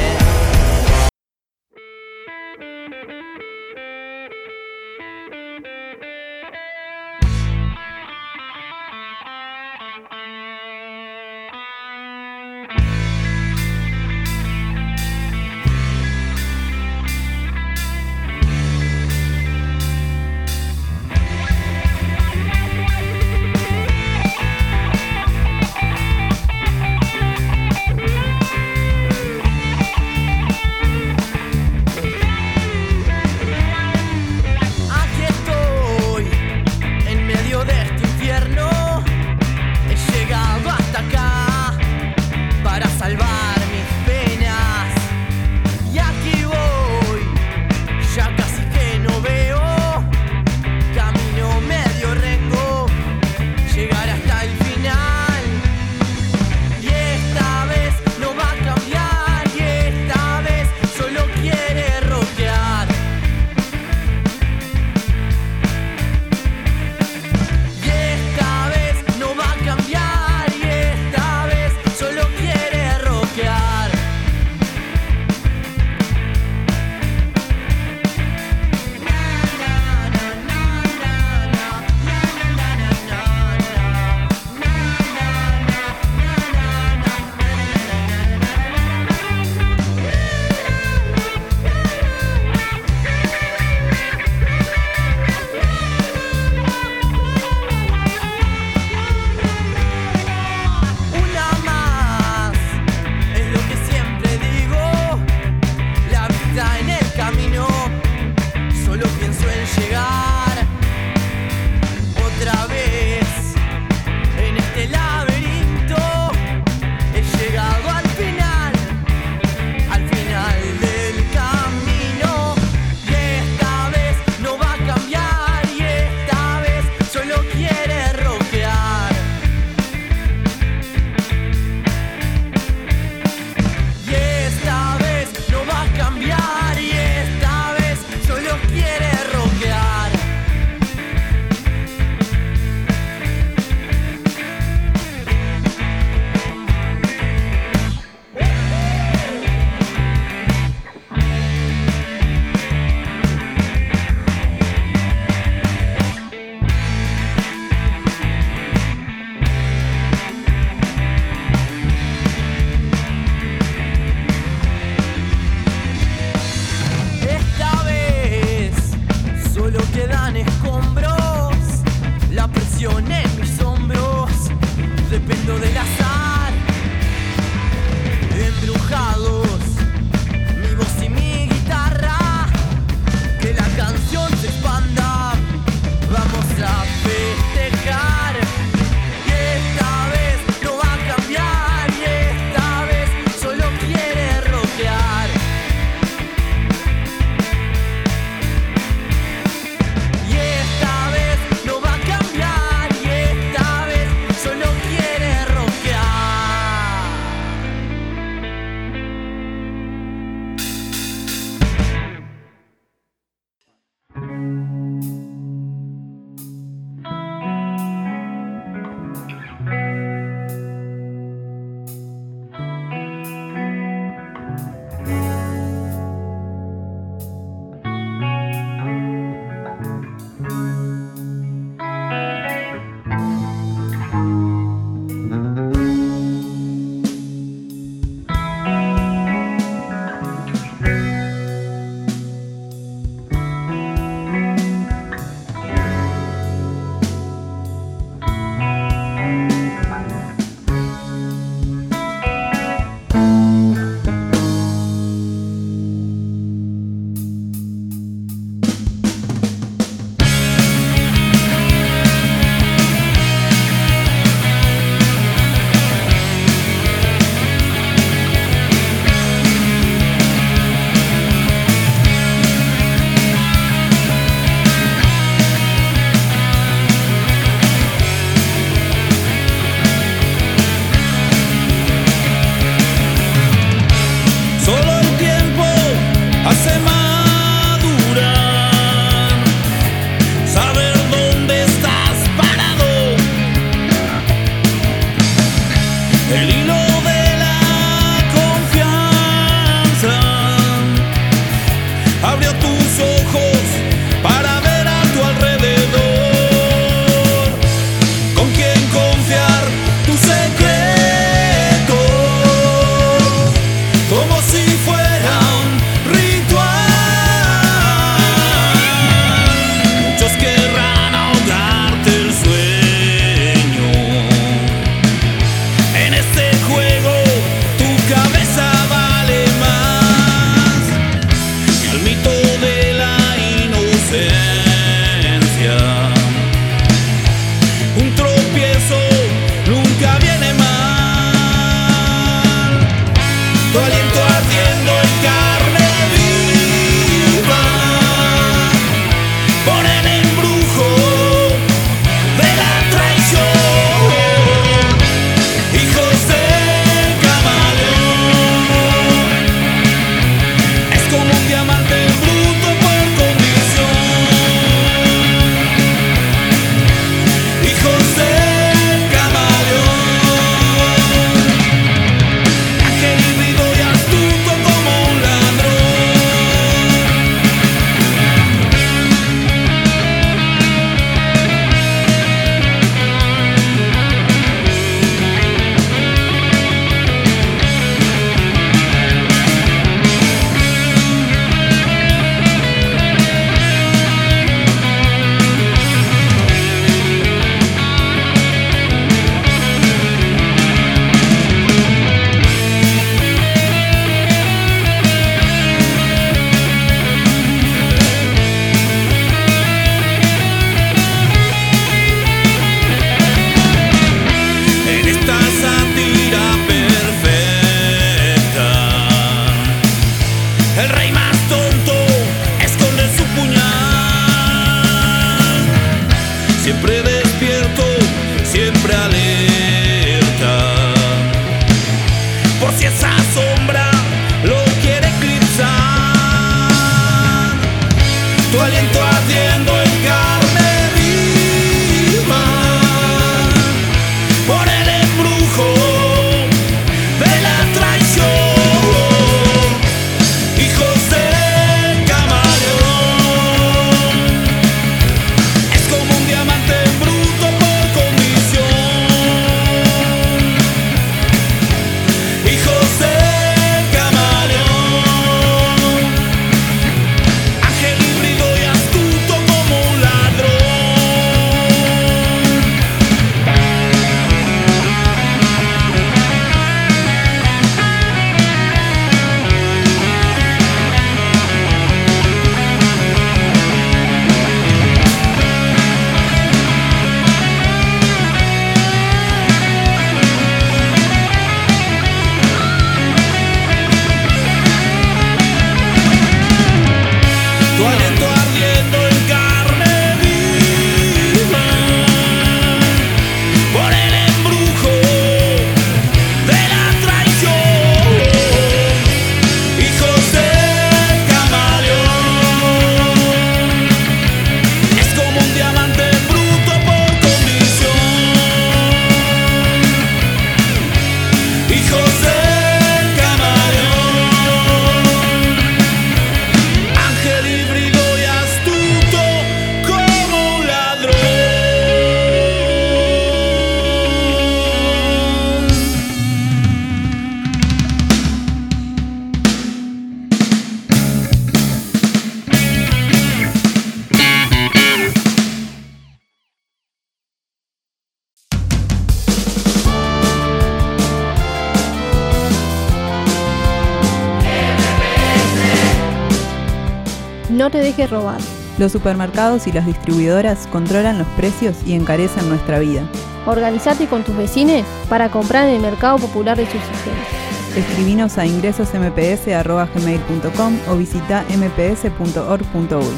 Los supermercados y las distribuidoras controlan los precios y encarecen nuestra vida. Organizate con tus vecinos para comprar en el mercado popular de subsistencia. Escribinos a ingresosmps.gmail.com o visita mps.org.uy.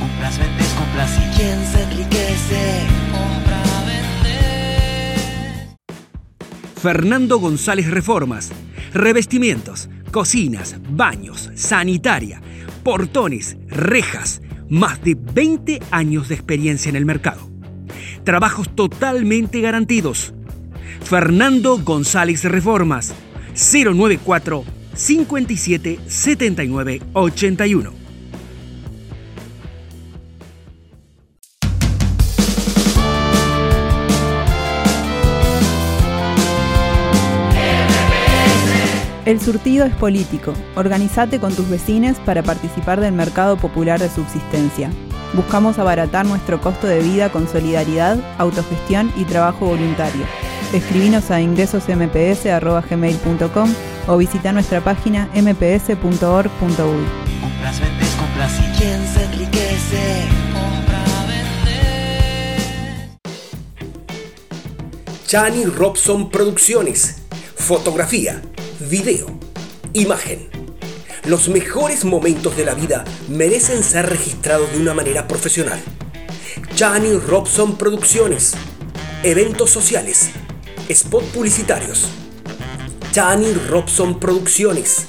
Compras, vendes, compras y quién se enriquece. Compra, vende. Fernando González Reformas. Revestimientos, cocinas, baños, sanitaria, portones, rejas. Más de 20 años de experiencia en el mercado. Trabajos totalmente garantidos. Fernando González Reformas. 094 57 79 81. El surtido es político. Organizate con tus vecinos para participar del mercado popular de subsistencia. Buscamos abaratar nuestro costo de vida con solidaridad, autogestión y trabajo voluntario. Escribinos a ingresosmps.gmail.com o visita nuestra página mps.org.uy. Compras, vendes, compras y quién se enriquece. Compra, vende. Chani Robson Producciones. Fotografía, video, imagen. Los mejores momentos de la vida merecen ser registrados de una manera profesional. Chani Robson Producciones. Eventos sociales. Spot publicitarios. Chani Robson Producciones.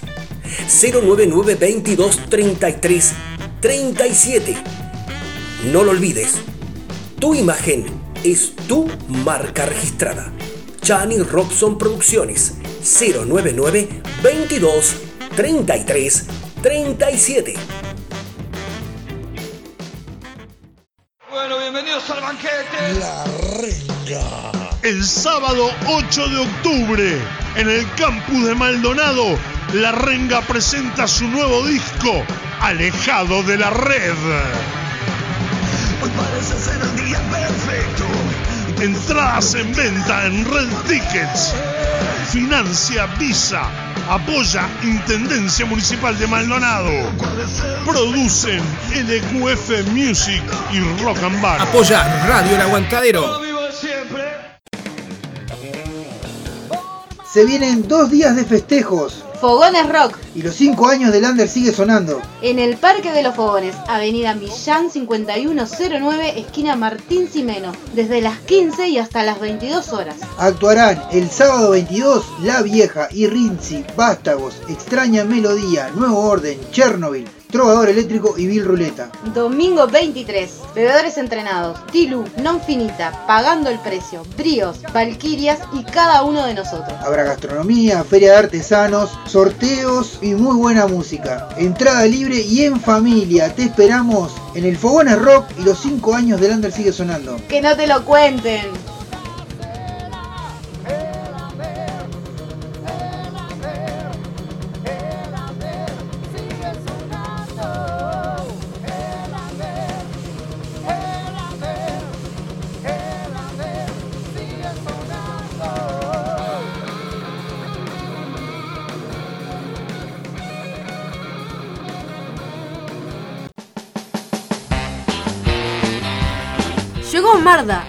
099 22 33 37. No lo olvides. Tu imagen es tu marca registrada. Chani Robson Producciones 099 22 33 37. Bueno, bienvenidos al banquete. La renga. El sábado 8 de octubre, en el campus de Maldonado, La Renga presenta su nuevo disco, Alejado de la Red. Hoy parece ser el día perfecto. Entradas en venta en Red Tickets. Financia Visa. Apoya Intendencia Municipal de Maldonado. Producen LQF Music y Rock and Bar. Apoya Radio El Aguantadero. Se vienen dos días de festejos Fogones Rock. Y los 5 años del Under sigue sonando. En el Parque de los Fogones, Avenida Millán 5109, esquina Martín Simeno, desde las 15 y hasta las 22 horas. Actuarán el sábado 22 La Vieja y Rinzi, Vástagos, Extraña Melodía, Nuevo Orden, Chernobyl, Trovador Eléctrico y Bill Ruleta. Domingo 23, bebedores entrenados, Tilu, Non Finita, Pagando el Precio, Bríos, Valquirias y cada uno de nosotros. Habrá gastronomía, feria de artesanos, sorteos y muy buena música. Entrada libre y en familia. Te esperamos en el Fogones Rock y los 5 años del Under sigue sonando. Que no te lo cuenten.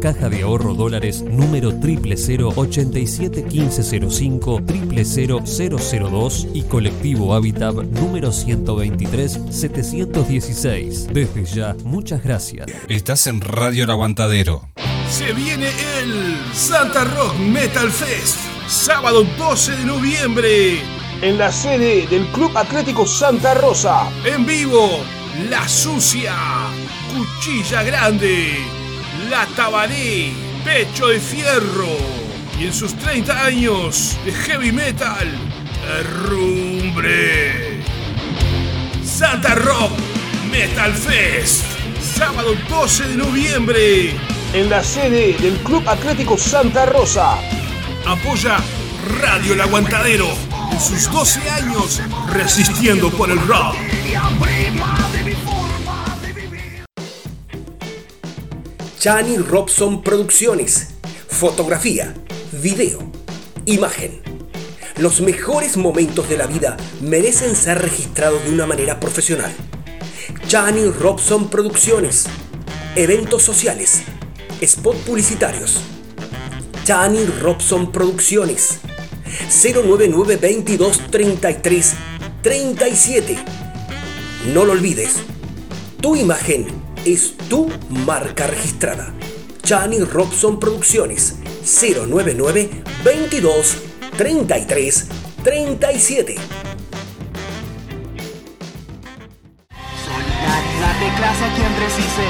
Caja de Ahorro Dólares número 000 87 1505 00002 y Colectivo Habitat número 123 716. Desde ya, muchas gracias. Estás en Radio El Aguantadero. Se viene el Santa Rock Metal Fest, sábado 12 de noviembre. En la sede del Club Atlético Santa Rosa. En vivo, La Sucia, Cuchilla Grande, La Tabaré, Pecho de Fierro. Y en sus 30 años de heavy metal, Herrumbre. Santa Rock Metal Fest, sábado 12 de noviembre. En la sede del Club Atlético Santa Rosa. Apoya Radio El Aguantadero en sus 12 años resistiendo por el rock. Chani Robson Producciones. Fotografía, video, imagen. Los mejores momentos de la vida merecen ser registrados de una manera profesional. Chani Robson Producciones. Eventos sociales. Spot publicitarios. Chani Robson Producciones. 099 22 33 37. No lo olvides. Tu imagen es tu marca registrada. Chani Robson Producciones 099 22 33 37. Solidaridad de clase a quien precise.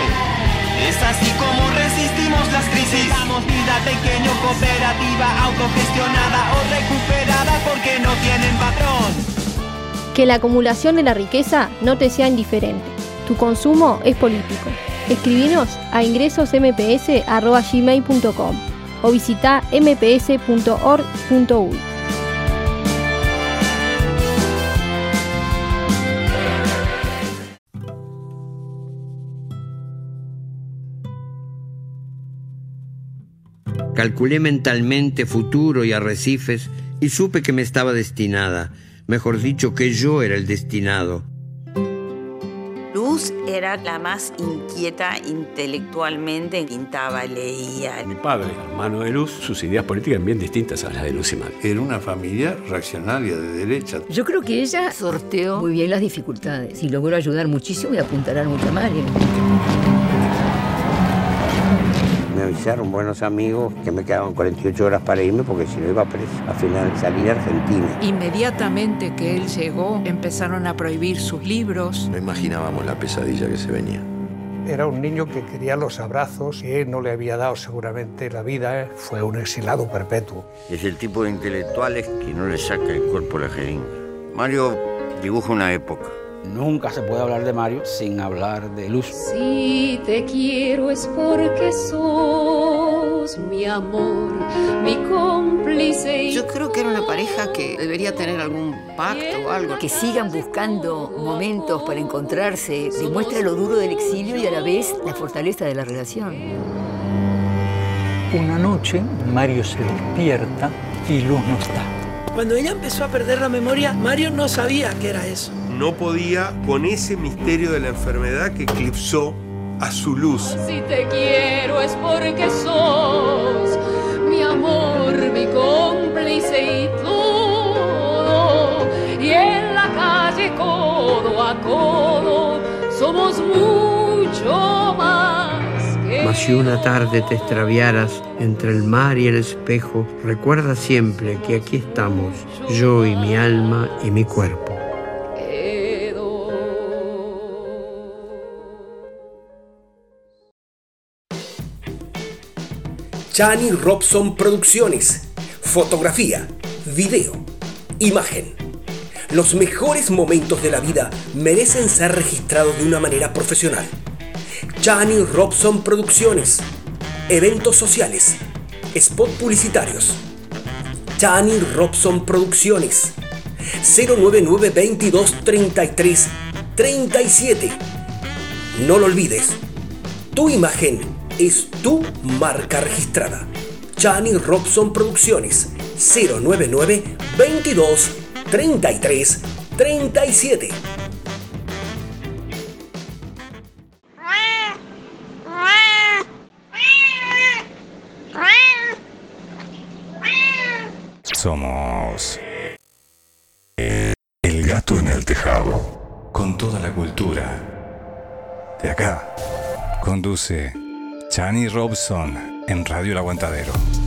Es así como resistimos las crisis. Damos vida pequeño, cooperativa, autogestionada o recuperada porque no tienen patrón. Que la acumulación de la riqueza no te sea indiferente. Tu consumo es político. Escribinos a ingresosmps.gmail.com o visita mps.org.uy. Calculé mentalmente futuro y arrecifes y supe que me estaba destinada, mejor dicho que yo era el destinado. Luz era la más inquieta intelectualmente, pintaba, leía. Mi padre, hermano de Luz, sus ideas políticas eran bien distintas a las de Luz y Mac. Era una familia reaccionaria de derecha. Yo creo que ella sorteó muy bien las dificultades y logró ayudar muchísimo y apuntalar mucho a Mario. Me avisaron buenos amigos que me quedaban 48 horas para irme porque si no iba preso. Al final salí a Argentina. Inmediatamente que él llegó, empezaron a prohibir sus libros. No imaginábamos la pesadilla que se venía. era un niño que quería los abrazos y no le había dado seguramente la vida. ¿eh? Fue un exilado perpetuo. Es el tipo de intelectuales que no le saca el cuerpo a la jeringa. Mario dibuja una época. Nunca se puede hablar de Mario sin hablar de Luz. Si te quiero es porque sos mi amor, mi cómplice. y- Yo creo que era una pareja que debería tener algún pacto o algo. Que sigan buscando momentos para encontrarse demuestra lo duro del exilio y a la vez la fortaleza de la relación. Una noche Mario se despierta y Luz no está. Cuando ella empezó a perder la memoria, Mario no sabía qué era eso. No podía con ese misterio de la enfermedad que eclipsó a su luz. Si te quiero es porque sos mi amor, mi cómplice y todo. Y en la calle codo a codo somos mucho más que Mas si una tarde te extraviaras entre el mar y el espejo, recuerda siempre que aquí estamos, yo y mi alma y mi cuerpo. Chani Robson Producciones. Fotografía, video, imagen. Los mejores momentos de la vida merecen ser registrados de una manera profesional. Chani Robson Producciones. Eventos sociales. Spot publicitarios. Chani Robson Producciones. 099 22 33 37. No lo olvides. Tu imagen es tu marca registrada. Chani Robson Producciones 099 22 33 37. Somos El gato en el tejado, con toda la cultura. De acá, conduce Chani Robson en Radio El Aguantadero.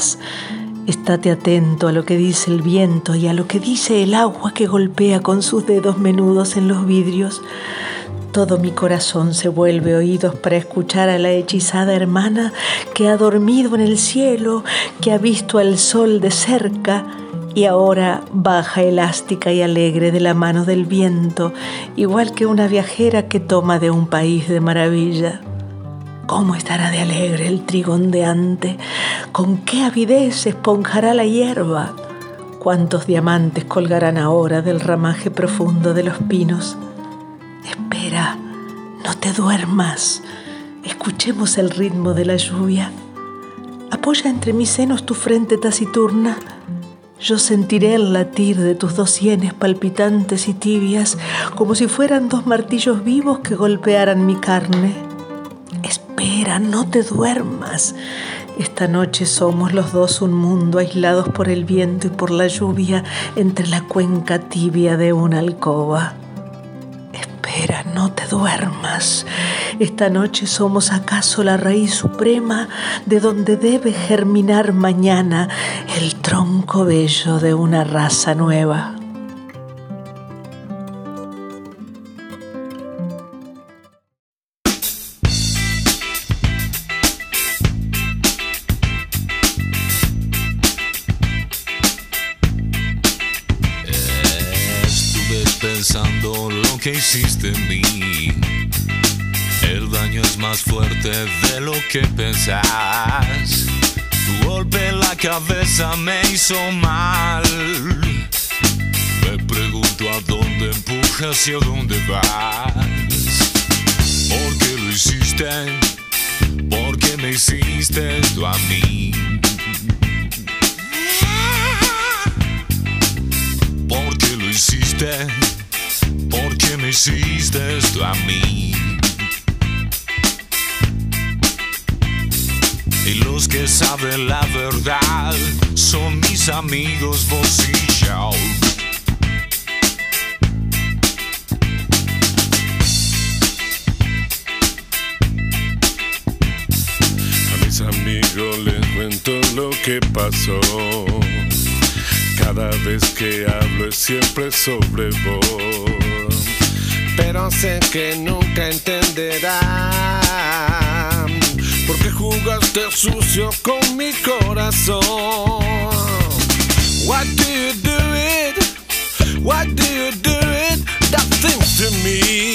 Duermas. Estate atento a lo que dice el viento y a lo que dice el agua que golpea con sus dedos menudos en los vidrios. Todo mi corazón se vuelve oídos para escuchar a la hechizada hermana que ha dormido en el cielo, que ha visto al sol de cerca y ahora baja elástica y alegre de la mano del viento, igual que una viajera que toma de un país de maravilla. ¿Cómo estará de alegre el trigo ondeante? ¿Con qué avidez esponjará la hierba? ¿Cuántos diamantes colgarán ahora del ramaje profundo de los pinos? Espera, no te duermas. Escuchemos el ritmo de la lluvia. Apoya entre mis senos tu frente taciturna. Yo sentiré el latir de tus dos sienes palpitantes y tibias, como si fueran dos martillos vivos que golpearan mi carne. Espera, no te duermas. Esta noche somos los dos un mundo aislados por el viento y por la lluvia entre la cuenca tibia de una alcoba. Espera, no te duermas. Esta noche somos acaso la raíz suprema de donde debe germinar mañana el tronco bello de una raza nueva. De lo que pensás. Tu golpe en la cabeza me hizo mal. Me pregunto a dónde empujas y a dónde vas. ¿Por qué lo hiciste? ¿Por qué me hiciste esto a mí? ¿Por qué lo hiciste? ¿Por qué me hiciste esto a mí? Y los que saben la verdad son mis amigos vos y yo. A mis amigos les cuento lo que pasó. Cada vez que hablo es siempre sobre vos. Pero sé que nunca entenderán porque jugaste sucio con mi corazón. Why do you do it? Why do you do it? That things to me,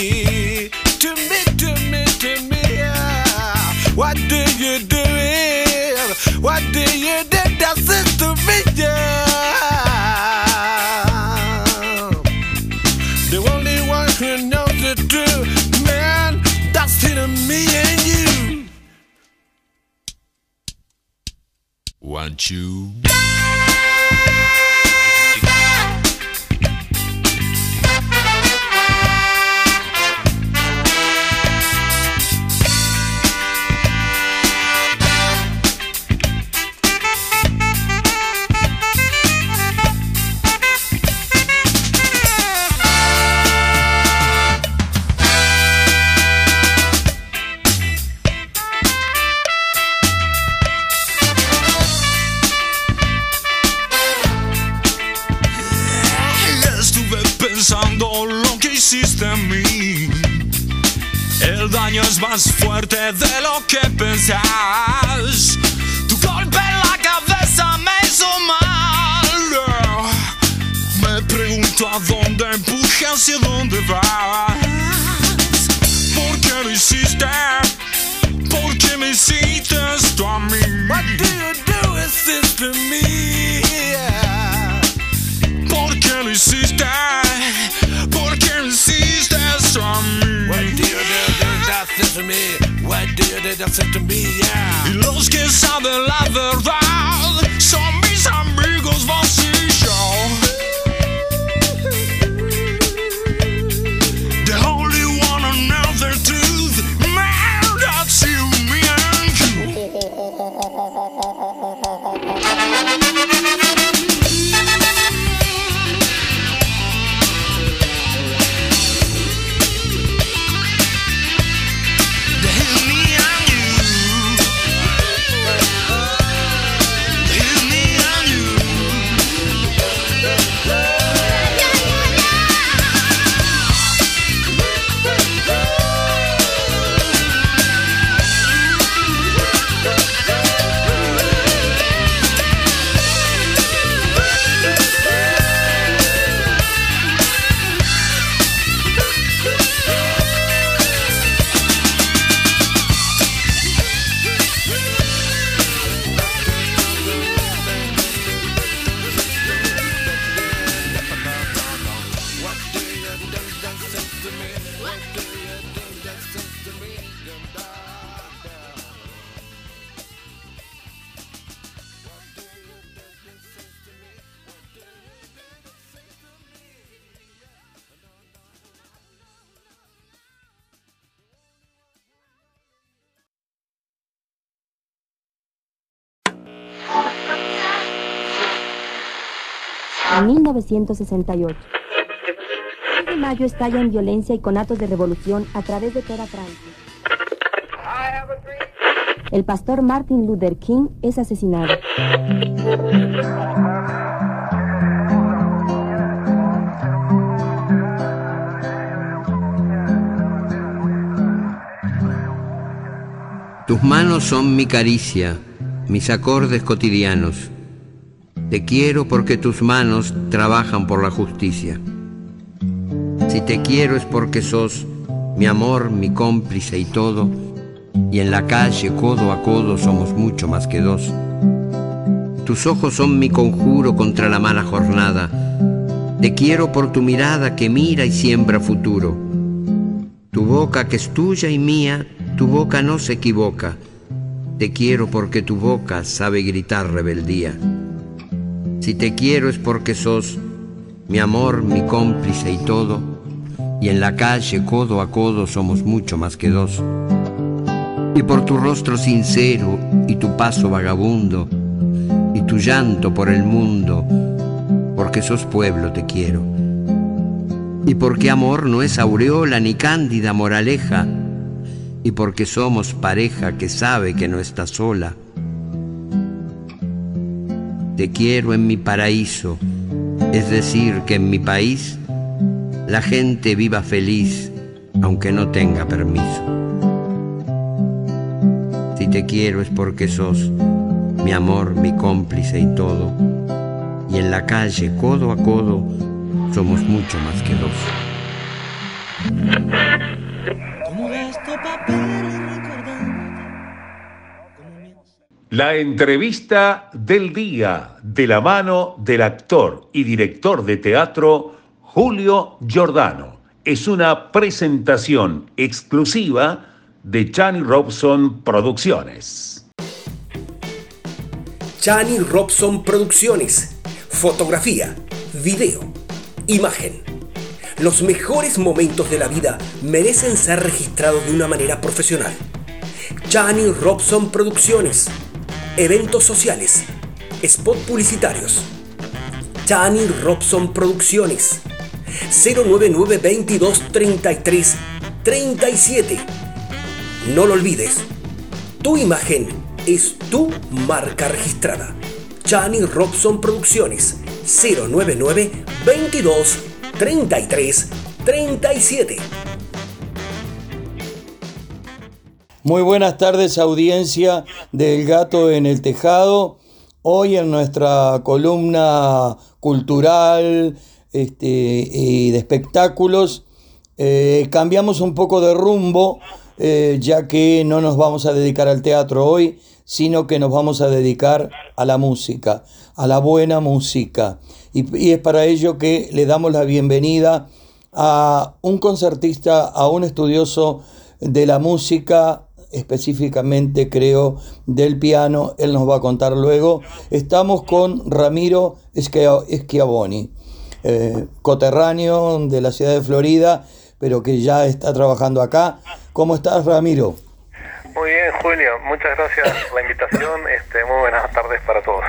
Chew. 1968. El de mayo estalla en violencia y conatos de revolución a través de toda Francia. El pastor Martin Luther King es asesinado. Tus manos son mi caricia, mis acordes cotidianos. Te quiero porque tus manos trabajan por la justicia. Si te quiero es porque sos mi amor, mi cómplice y todo, y en la calle codo a codo somos mucho más que dos. Tus ojos son mi conjuro contra la mala jornada. Te quiero por tu mirada que mira y siembra futuro. Tu boca que es tuya y mía, tu boca no se equivoca. Te quiero porque tu boca sabe gritar rebeldía. Si te quiero es porque sos mi amor, mi cómplice y todo, y en la calle codo a codo somos mucho más que dos. Y por tu rostro sincero y tu paso vagabundo, y tu llanto por el mundo, porque sos pueblo te quiero. Y porque amor no es aureola ni cándida moraleja, y porque somos pareja que sabe que no está sola. Te quiero en mi paraíso, es decir, que en mi país la gente viva feliz aunque no tenga permiso. Si te quiero es porque sos mi amor, mi cómplice y todo, y en la calle codo a codo somos mucho más que dos. La entrevista del día de la mano del actor y director de teatro Julio Giordano. Es una presentación exclusiva de Chani Robson Producciones. Chani Robson Producciones. Fotografía, video, imagen. Los mejores momentos de la vida merecen ser registrados de una manera profesional. Chani Robson Producciones. Eventos sociales. Spot publicitarios. Chani Robson Producciones. 099 22 33 37. No lo olvides. Tu imagen es tu marca registrada. Chani Robson Producciones. 099 22 33 37. Muy buenas tardes, audiencia del Gato en el Tejado. Hoy en nuestra columna cultural este, y de espectáculos eh, cambiamos un poco de rumbo, eh, ya que no nos vamos a dedicar al teatro hoy, sino que nos vamos a dedicar a la música, a la buena música. Y, y es para ello que le damos la bienvenida a un concertista, a un estudioso de la música, específicamente creo del piano, él nos va a contar luego. Estamos con Ramiro Schia- Schiavoni, eh, coterráneo de la ciudad de Florida, pero que ya está trabajando acá. ¿Cómo estás, Ramiro? Muy bien, Julio, muchas gracias por la invitación. Este, muy buenas tardes para todos.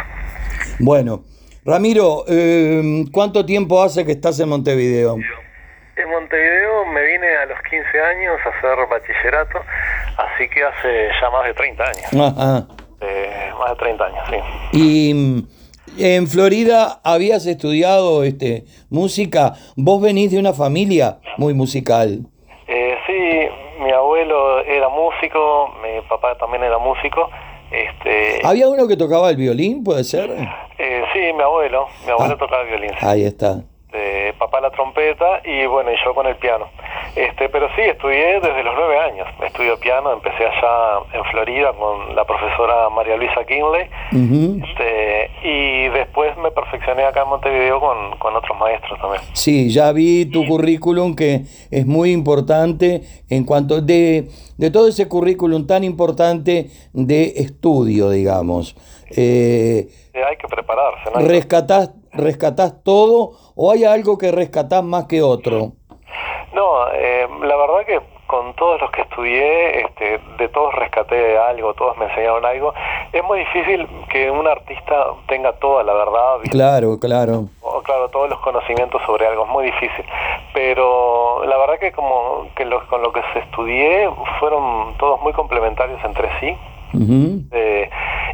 Bueno, Ramiro, eh, ¿cuánto tiempo hace que estás en Montevideo? En Montevideo me vine a los 15 años a hacer bachillerato, así que hace ya más de 30 años. Ajá. Eh, más de 30 años, sí. Y mm, en Florida habías estudiado este, música. Vos venís de una familia muy musical. Eh, sí, mi abuelo era músico, mi papá también era músico. Este, ¿Había uno que tocaba el violín, puede ser? eh, sí, mi abuelo, mi abuelo Ah. tocaba el violín. Ahí está. Este, papá la trompeta y bueno, y yo con el piano. Este, pero sí, estudié desde los nueve años. Estudio piano, empecé allá en Florida con la profesora María Luisa Kinley. Este, y después me perfeccioné acá en Montevideo con, con otros maestros también. Sí, ya vi tu currículum que es muy importante en cuanto de, de todo ese currículum tan importante de estudio, digamos. Eh, hay que prepararse, ¿no? ¿rescatás, ¿Rescatás todo o hay algo que rescatás más que otro? No, eh, la verdad que con todos los que estudié, este, de todos rescaté algo, todos me enseñaron algo. Es muy difícil que un artista tenga toda la verdad. Claro, claro. o claro, todos los conocimientos sobre algo, es muy difícil. Pero la verdad que como que lo- con lo que se estudié fueron todos muy complementarios entre sí. Eh,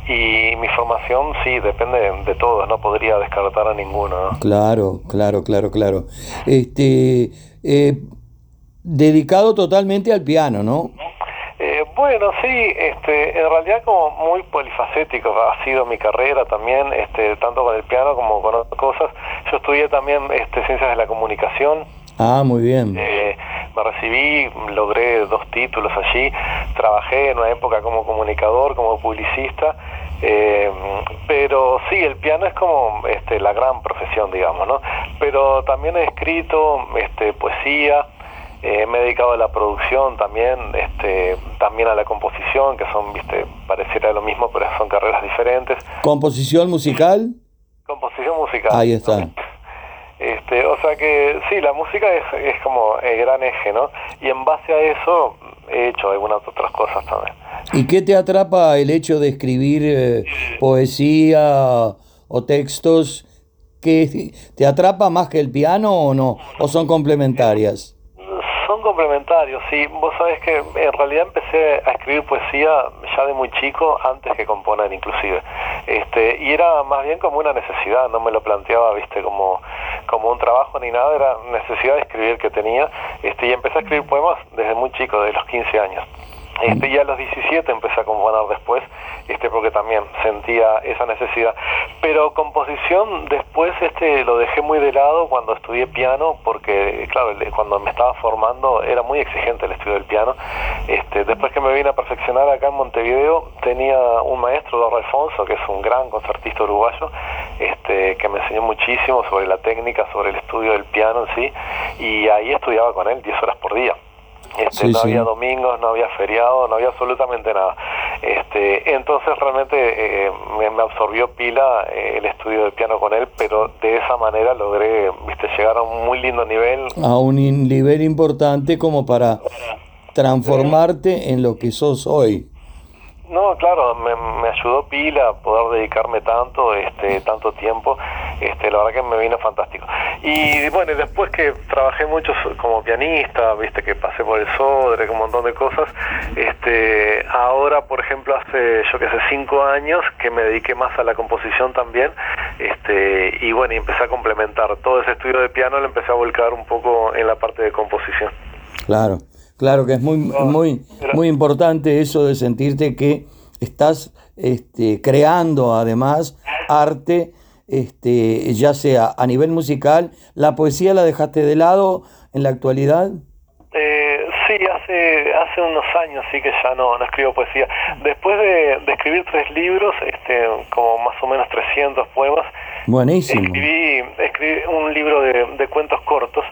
y mi formación sí, depende de, de todos, no podría descartar a ninguno. ¿no? Claro, claro, claro, claro. Este, eh, dedicado totalmente al piano, ¿no? Eh, bueno, sí, este, en realidad como muy polifacético ha sido mi carrera también, este, tanto con el piano como con otras cosas. Yo estudié también este, ciencias de la comunicación, Ah, muy bien. eh, me recibí, logré dos títulos allí, trabajé en una época como comunicador, como publicista, eh, pero sí, el piano es como este, la gran profesión, digamos, ¿no? Pero también he escrito este, poesía, eh, me he dedicado a la producción también, este, también a la composición, que son, viste, pareciera lo mismo, pero son carreras diferentes. Composición musical. Composición musical. Ahí está. Este, o sea que sí, la música es, es como el gran eje, ¿no? Y en base a eso he hecho algunas otras cosas también. ¿Y qué te atrapa el hecho de escribir eh, poesía o textos? ¿Qué, ¿Te atrapa más que el piano o no? ¿O son complementarias? Son complementarios, sí. Vos sabés que en realidad empecé a escribir poesía ya de muy chico, antes que componer inclusive. Este, y era más bien como una necesidad, no me lo planteaba, viste, como, como un trabajo ni nada, era necesidad de escribir que tenía. Este, y empecé a escribir poemas desde muy chico, de los 15 años. Este, y a los 17 empecé a componer después, este, porque también sentía esa necesidad. Pero composición después este, lo dejé muy de lado cuando estudié piano, porque claro, cuando me estaba formando era muy exigente el estudio del piano. Este, después que me vine a perfeccionar acá en Montevideo, tenía un maestro, Dorro Alfonso, que es un gran concertista uruguayo, este, que me enseñó muchísimo sobre la técnica, sobre el estudio del piano en sí, y ahí estudiaba con él 10 horas por día. Este, Sí, no sí. había domingos, no había feriado, no había absolutamente nada. Este, entonces realmente eh, me, me absorbió pila eh, el estudio del piano con él, pero de esa manera logré viste, llegar a un muy lindo nivel. A un nivel importante como para transformarte en lo que sos hoy. No, claro, me, me ayudó pila poder dedicarme tanto, este, tanto tiempo, este, la verdad que me vino fantástico. Y bueno, después que trabajé mucho como pianista, viste que pasé por el Sodre, un montón de cosas, este, ahora por ejemplo hace yo que sé cinco años que me dediqué más a la composición también, este, y bueno, y empecé a complementar todo ese estudio de piano, lo empecé a volcar un poco en la parte de composición. Claro, Claro que es muy, muy, muy importante eso de sentirte que estás este, creando además arte, este, ya sea a nivel musical, la poesía la dejaste de lado en la actualidad. Eh, sí, hace hace unos años sí que ya no, no escribo poesía. Después de, de escribir tres libros, este, como más o menos 300 poemas, Buenísimo. escribí, escribí un libro de, de cuentos cortos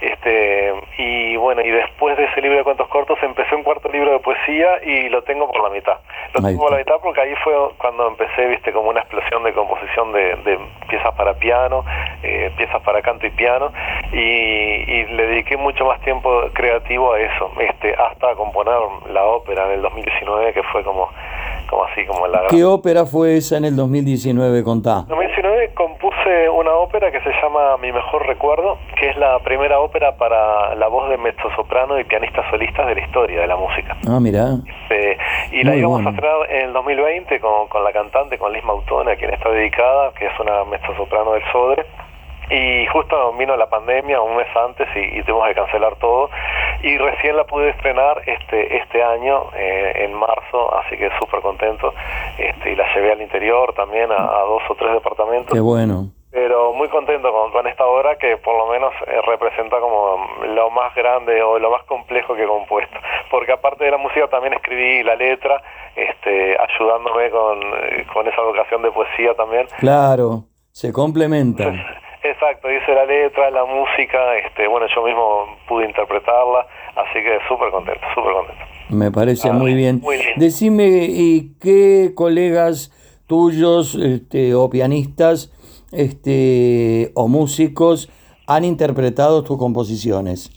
este y bueno y después de ese libro de cuentos cortos empecé un cuarto libro de poesía y lo tengo por la mitad lo tengo por la mitad porque ahí fue cuando empecé viste como una explosión de composición de, de piezas para piano eh, piezas para canto y piano y, y le dediqué mucho más tiempo creativo a eso este hasta componer la ópera en el 2019 que fue como como así como la ¿Qué ópera fue esa en el 2019? Contá. en 2019 compuse una ópera que se llama Mi mejor recuerdo, que es la primera ópera para la voz de mezzosoprano y pianistas solistas de la historia de la música. Ah, mirá. Eh, y la Muy íbamos bueno. a estrenar en el 2020 con, con la cantante, con Liz Mautone, a quien está dedicada, que es una mezzosoprano del Sodre. Y justo vino la pandemia un mes antes y, y tuvimos que cancelar todo. Y recién la pude estrenar este este año, eh, en marzo, así que súper contento. Este, y la llevé al interior también, a, a dos o tres departamentos Qué bueno. pero muy contento con, con esta obra que por lo menos eh, representa como lo más grande o lo más complejo que he compuesto porque aparte de la música también escribí la letra este ayudándome con, eh, con esa vocación de poesía también Claro, se complementan. exacto hice la letra la música este bueno yo mismo pude interpretarla así que súper contento súper contento Me parece muy bien. muy lindo. Decime, ¿y qué colegas tuyos este, o pianistas este, o músicos han interpretado tus composiciones?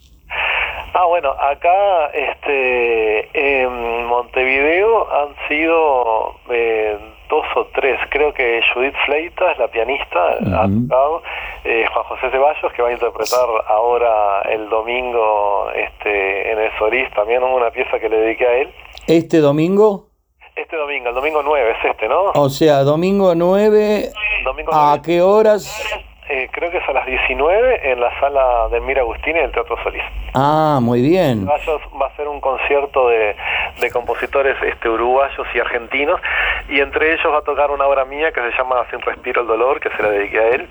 Ah, bueno, acá este, en Montevideo han sido eh, dos o tres. Creo que Judith Fleitas, la pianista, ha tocado. eh, Juan José Ceballos, que va a interpretar ahora el domingo este, en el Solís, también una pieza que le dediqué a él. ¿Este domingo? Este domingo, el domingo 9 es este, ¿no? O sea, domingo 9, Domingo ¿a qué horas? Eh, creo que es a las 19 en la sala de Mira Agustini del Teatro Solís. Ah, muy bien. Ceballos va a ser un concierto de, de compositores este, uruguayos y argentinos y entre ellos va a tocar una obra mía que se llama Sin Respiro el Dolor, que se la dediqué a él.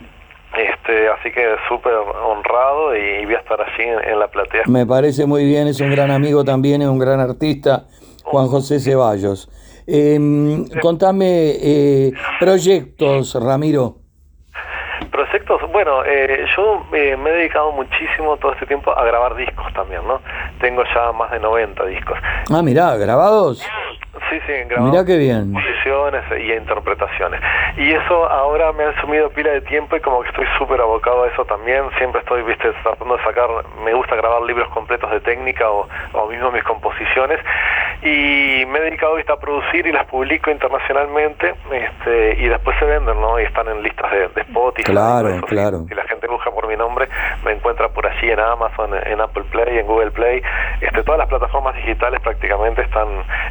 Este, así que súper honrado y, voy a estar allí en, en la platea. Me parece muy bien, es un gran amigo también, es un gran artista, Juan José Ceballos. Em, contame eh, proyectos, Ramiro. Proyectos, bueno, eh, yo eh, me he dedicado muchísimo todo este tiempo a grabar discos también, ¿no? Tengo ya más de 90 discos. Ah, mirá, grabados. Sí, sí, grabado Mirá qué bien. composiciones y interpretaciones. Y eso ahora me ha sumido pila de tiempo y como que estoy súper abocado a eso también. Siempre estoy, viste, tratando de sacar, me gusta grabar libros completos de técnica o, o mismo mis composiciones. Y me he dedicado, viste, a producir y las publico internacionalmente este, y después se venden, ¿no? Y están en listas de, de Spotify. Claro, Eso, claro. Si la gente busca por mi nombre, me encuentra por allí en Amazon, en Apple Play, en Google Play. Este, todas las plataformas digitales prácticamente están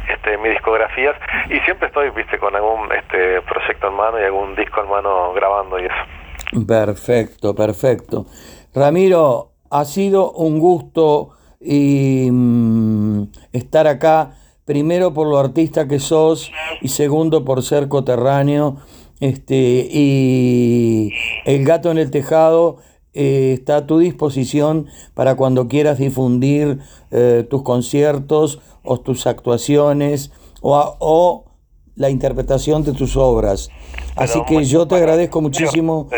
este, en discografías y siempre estoy, viste, con algún este, proyecto en mano y algún disco en mano grabando y eso. Perfecto, perfecto. Ramiro, ha sido un gusto y, mm, estar acá, primero por lo artista que sos y segundo por ser coterráneo. Este, y El gato en el tejado eh, está a tu disposición para cuando quieras difundir eh, tus conciertos o tus actuaciones o, a- o la interpretación de tus obras. Así que yo te agradezco muchísimo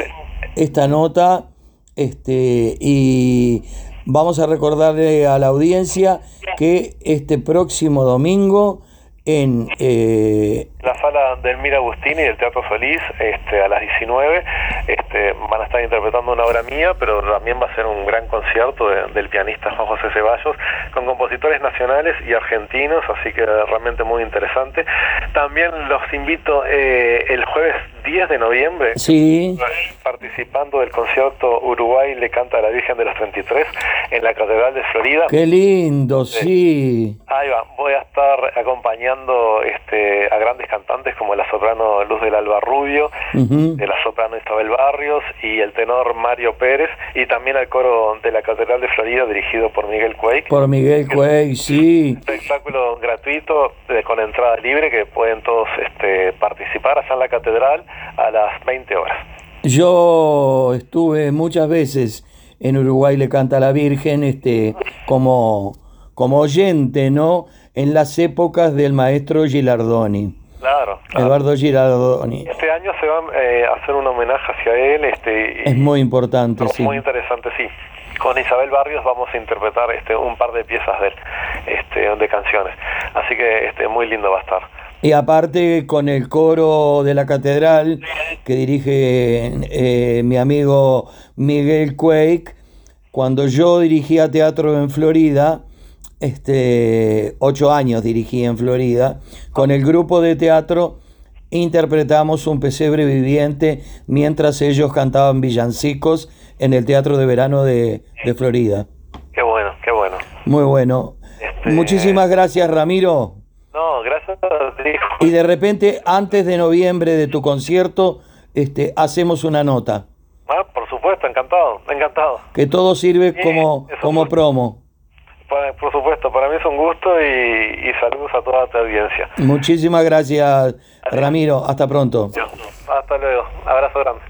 esta nota este, y vamos a recordarle a la audiencia que este próximo domingo en eh, La sala del Mira Agustini del Teatro Solís, este, a las 19, este, van a estar interpretando una obra mía, pero también va a ser un gran concierto de- del pianista Juan José Ceballos, con compositores nacionales y argentinos, así que realmente muy interesante. También los invito eh, el jueves 10 de noviembre, Sí. participando del concierto Uruguay le canta a la Virgen de los 33 en la Catedral de Florida. Qué lindo, sí. Ahí va, voy a estar acompañando este, a grandes cantantes como la soprano Luz del Alba Rubio, Ujú. de la soprano Isabel Barrios y el tenor Mario Pérez y también al coro de la Catedral de Florida dirigido por Miguel Cuey. Por Miguel son Way, sí. espectáculo gratuito eh, con entrada libre que pueden todos este, participar allá en la catedral a las 20 horas. Yo estuve muchas veces en Uruguay le canta la Virgen este como como oyente, ¿no? En las épocas del maestro Gilardoni. Claro. Eduardo Gilardoni. Este año se va eh, a hacer un homenaje hacia él, este, y- Es muy importante, sí. muy interesante, sí. Con Isabel Barrios vamos a interpretar este un par de piezas de él, este, de canciones. Así que este muy lindo va a estar. Y aparte con el coro de la catedral que dirige eh, mi amigo Miguel Quake, cuando yo dirigía teatro en Florida, este, ocho años dirigí en Florida, con el grupo de teatro interpretamos un pesebre viviente mientras ellos cantaban villancicos en el Teatro de Verano de, de Florida. Qué bueno, qué bueno. Muy bueno. Este, Muchísimas gracias, Ramiro. No, gracias. Y de repente, antes de noviembre de tu concierto, este, hacemos una nota. Ah, por supuesto, encantado, encantado. Que todo sirve Sí, como, como promo. Por supuesto, para mí es un gusto y, y saludos a toda tu audiencia. Muchísimas gracias, Ramiro. Hasta pronto. Hasta luego, abrazo grande.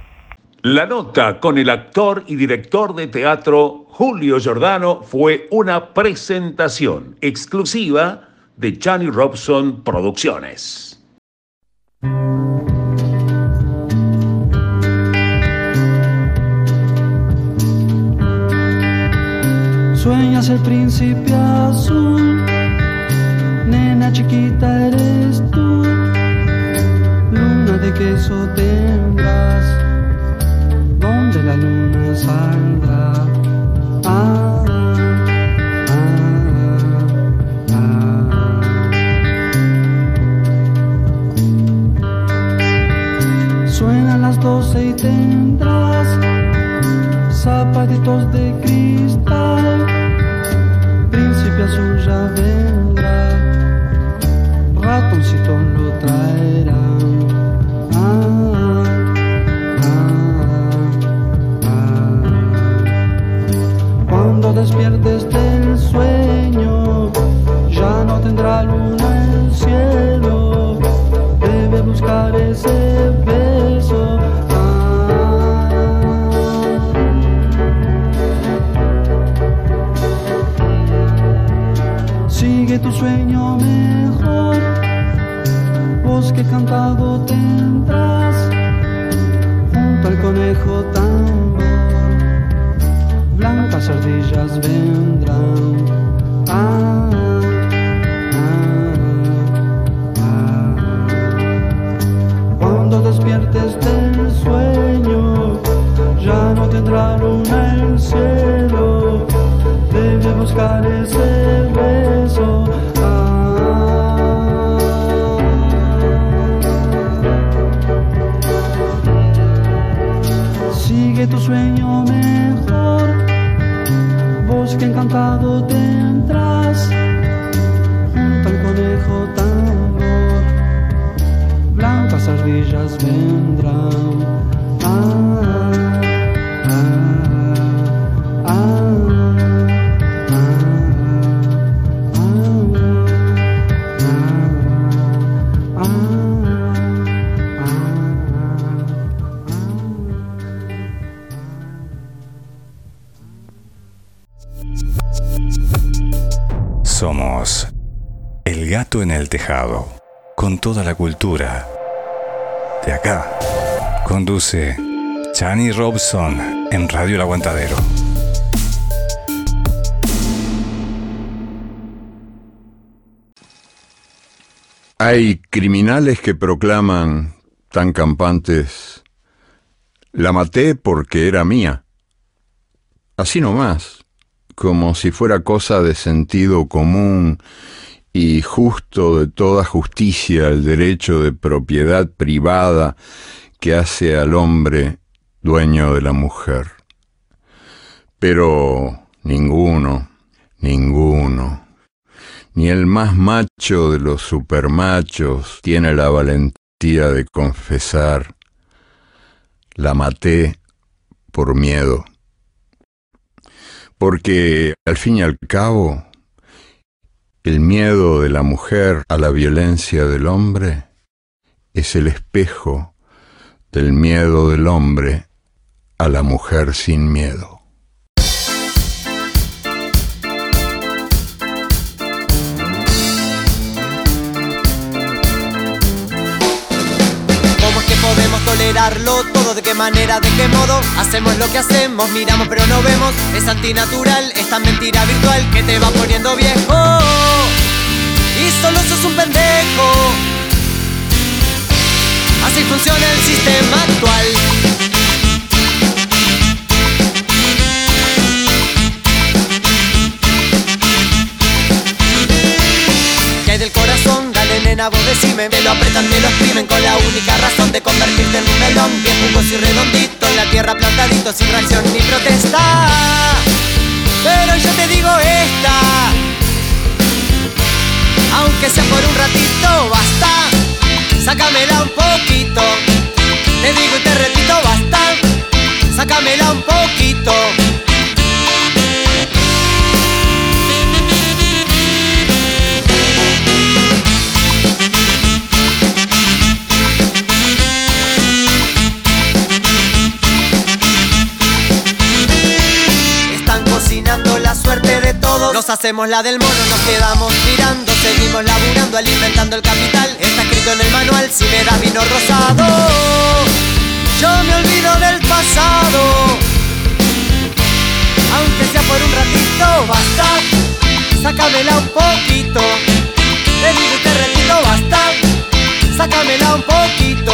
La nota con el actor y director de teatro Julio Giordano fue una presentación exclusiva de Johnny Robson Producciones. Sueñas el príncipe azul, nena chiquita eres tú, luna de queso tendrás, donde la luna saldrá. Tendrás zapatitos de cristal, príncipe azul ya vendrá, ratoncito lo traerán. Cuando despiertes del sueño, ya no tendrá luna el cielo, debe buscar ese sueño de acá. Conduce Chani Robson en Radio El Aguantadero. Hay criminales que proclaman, tan campantes, la maté porque era mía. Así nomás, como si fuera cosa de sentido común y justo de toda justicia el derecho de propiedad privada que hace al hombre dueño de la mujer. Pero ninguno, ninguno, ni el más macho de los supermachos tiene la valentía de confesar, la maté por miedo. Porque al fin y al cabo, El miedo de la mujer a la violencia del hombre es el espejo del miedo del hombre a la mujer sin miedo. ¿Cómo es que podemos tolerarlo todo? ¿De qué manera? ¿De qué modo? Hacemos lo que hacemos, miramos pero no vemos. Es antinatural, esta mentira virtual que te va poniendo viejo. Solo sos un pendejo. Así funciona el sistema actual. ¿Qué hay del corazón? Dale nena, vos decime Me lo apretan, me lo exprimen con la única razón De convertirte en un melón Bien jugoso y redondito En la tierra plantadito sin reacción ni protesta Pero yo te digo esta Aunque sea por un ratito, basta. Sácamela un poquito. Te digo y te repito, basta. Sácamela un poquito Nos hacemos la del mono, nos quedamos mirando, seguimos laburando, alimentando el capital. Está escrito en el manual, si me das vino rosado, yo me olvido del pasado. Aunque sea por un ratito, basta, sácamela un poquito. Te digo y te repito, basta, sácamela un poquito.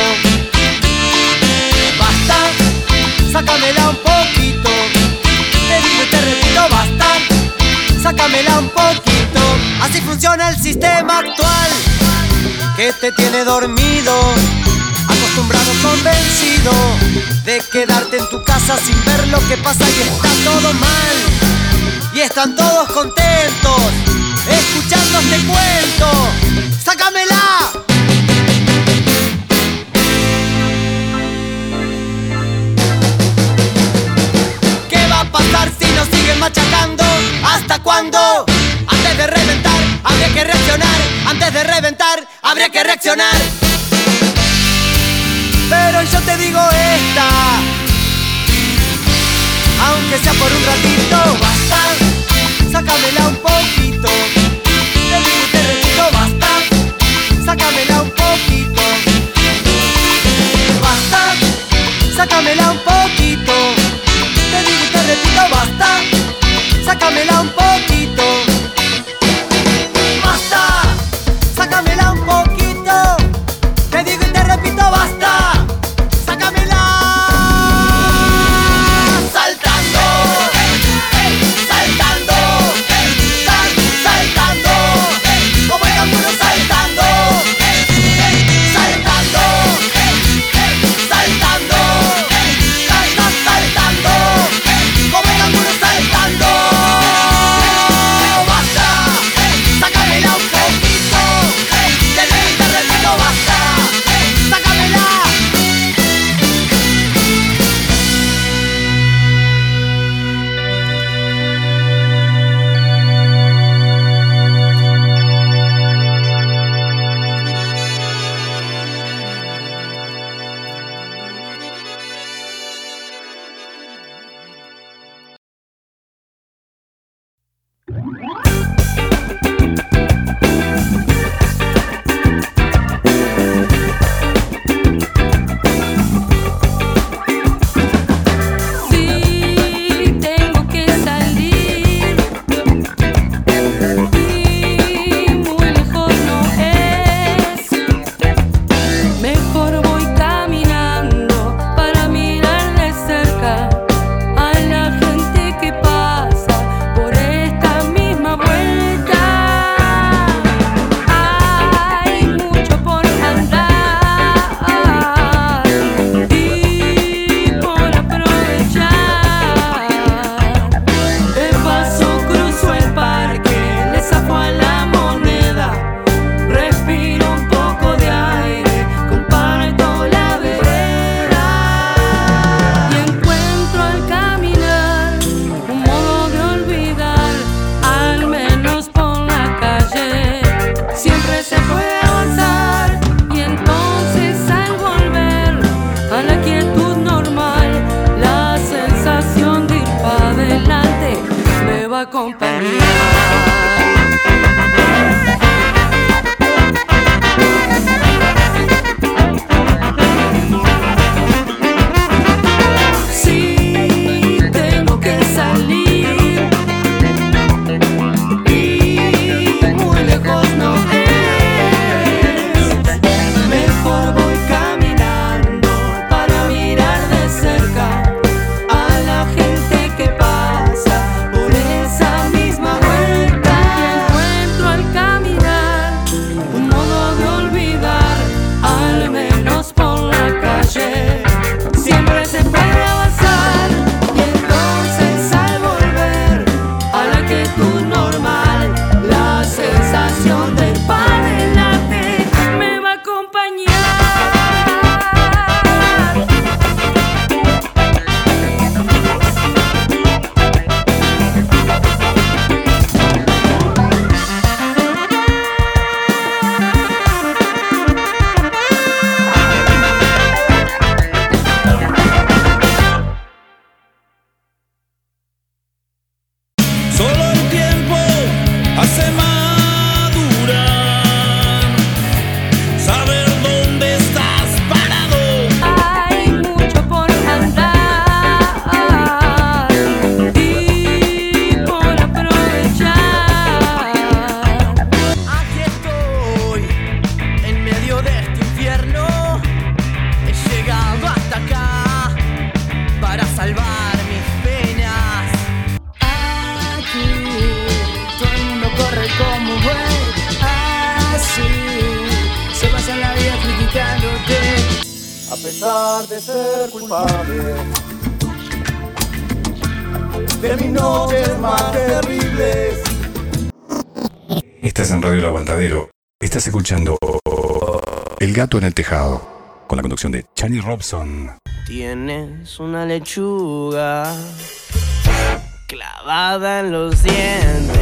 Basta, sácamela un poquito. Sácamela un poquito. Así funciona el sistema actual, que te tiene dormido, acostumbrado, convencido de quedarte en tu casa sin ver lo que pasa y está todo mal. Y están todos contentos, escuchando este cuento. ¡Sácamela! ¿Hasta cuándo? Antes de reventar, habría que reaccionar. Antes de reventar, habría que reaccionar. Pero yo te digo esta. Aunque sea por un ratito, basta. Sácamela un poquito. Te digo te repito, basta. Sácamela un poquito. Basta. Sácamela un poquito. Te digo te repito, basta. Sácamela un poquito. En el Tejado, con la conducción de Chani Robson. Tienes una lechuga clavada en los dientes.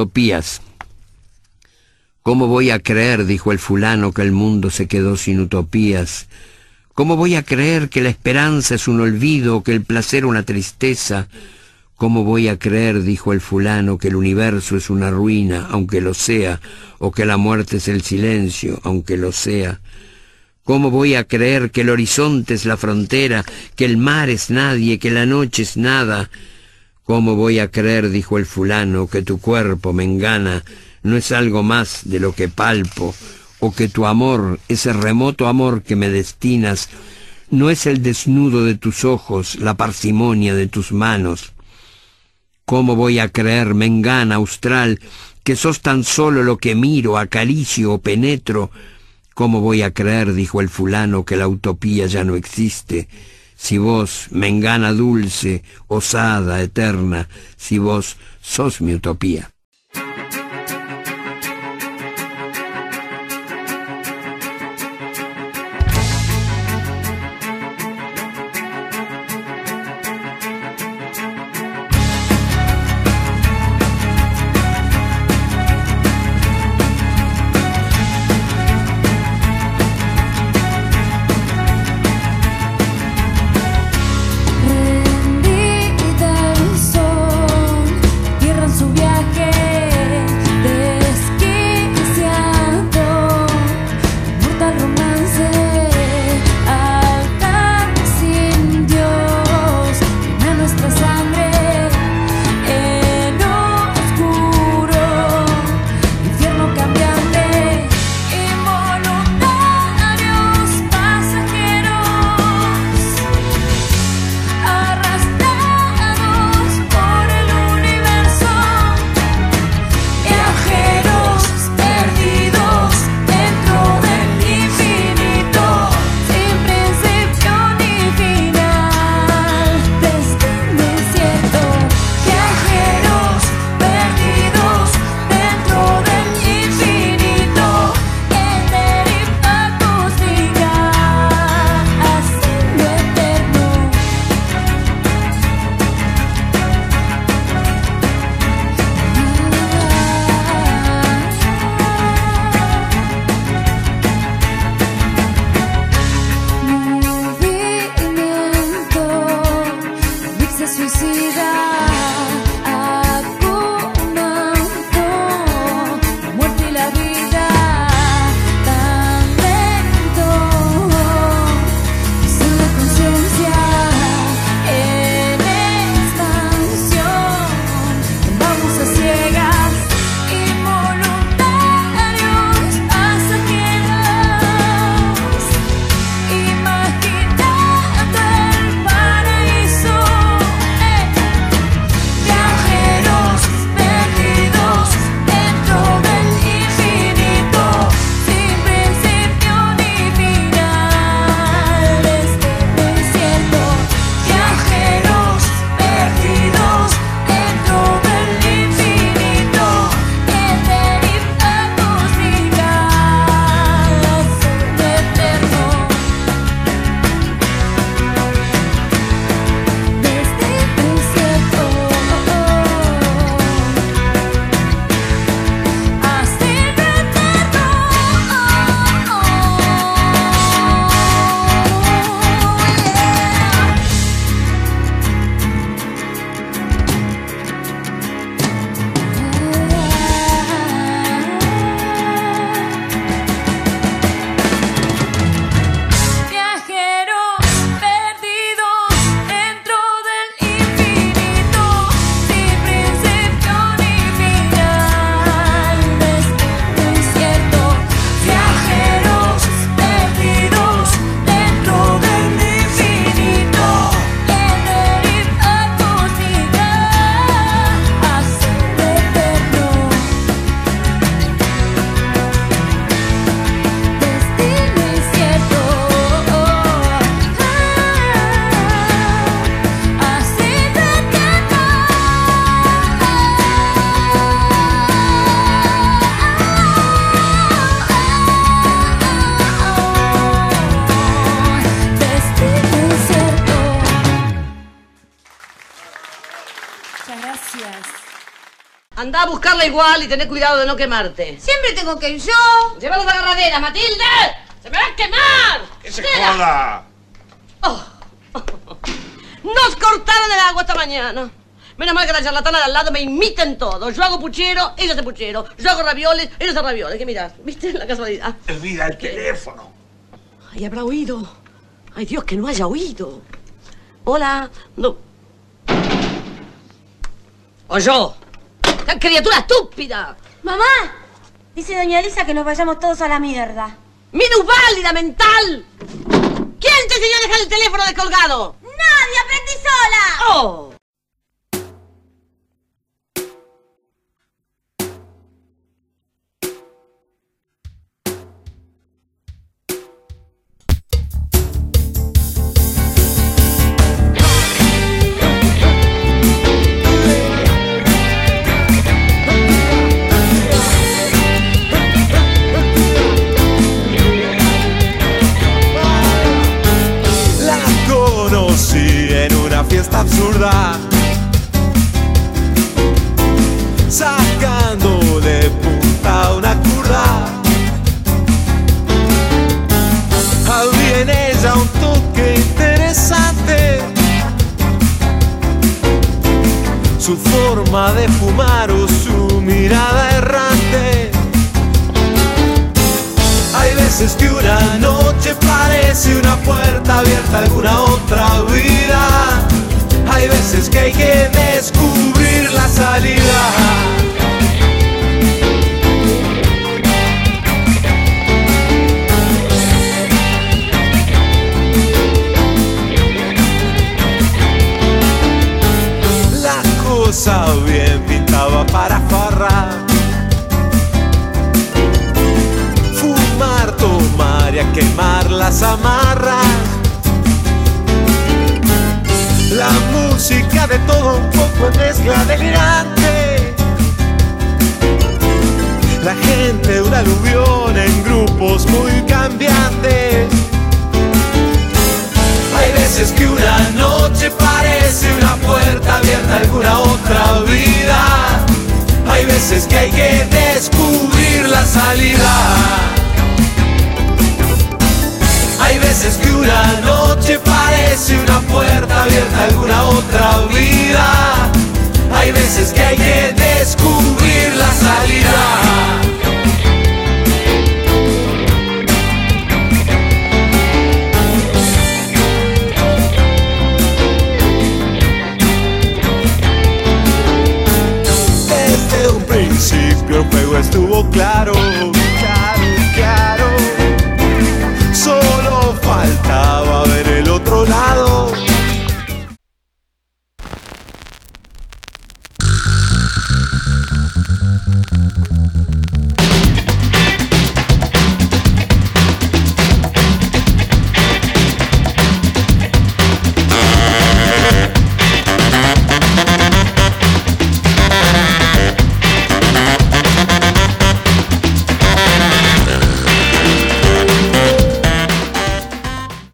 Utopías. ¿Cómo voy a creer, dijo el fulano, que el mundo se quedó sin utopías? ¿Cómo voy a creer que la esperanza es un olvido, que el placer una tristeza? ¿Cómo voy a creer, dijo el fulano, que el universo es una ruina, aunque lo sea, o que la muerte es el silencio, aunque lo sea? ¿Cómo voy a creer que el horizonte es la frontera, que el mar es nadie, que la noche es nada? ¿Cómo voy a creer, dijo el fulano, que tu cuerpo me engana, no es algo más de lo que palpo, o que tu amor, ese remoto amor que me destinas, no es el desnudo de tus ojos, la parsimonia de tus manos. ¿Cómo voy a creer, mengana austral, que sos tan solo lo que miro, acaricio o penetro? ¿Cómo voy a creer, dijo el fulano, que la utopía ya no existe? Si vos, mengana dulce, osada, eterna, si vos sos mi utopía. Anda a buscarla igual y tené cuidado de no quemarte. Siempre tengo que ir yo. Lleva las agarraderas, Matilde. ¡Se me va a quemar! ¡Que se joda! Nos cortaron el agua esta mañana. Menos mal que la charlatana de al lado me imiten todo. Yo hago puchero, ella hace puchero. Yo hago ravioles, ella hace ravioles. ¿Qué miras? ¿Viste la casualidad? Mira el teléfono. Ay, habrá oído. Ay, Dios, que no haya oído. Hola. No. O yo. ¡Qué criatura estúpida! Mamá, dice doña Elisa que nos vayamos todos a la mierda. ¡Minusválida mental! ¿Quién te enseñó a dejar el teléfono descolgado? ¡Nadie! ¡Aprendí sola! ¡Oh!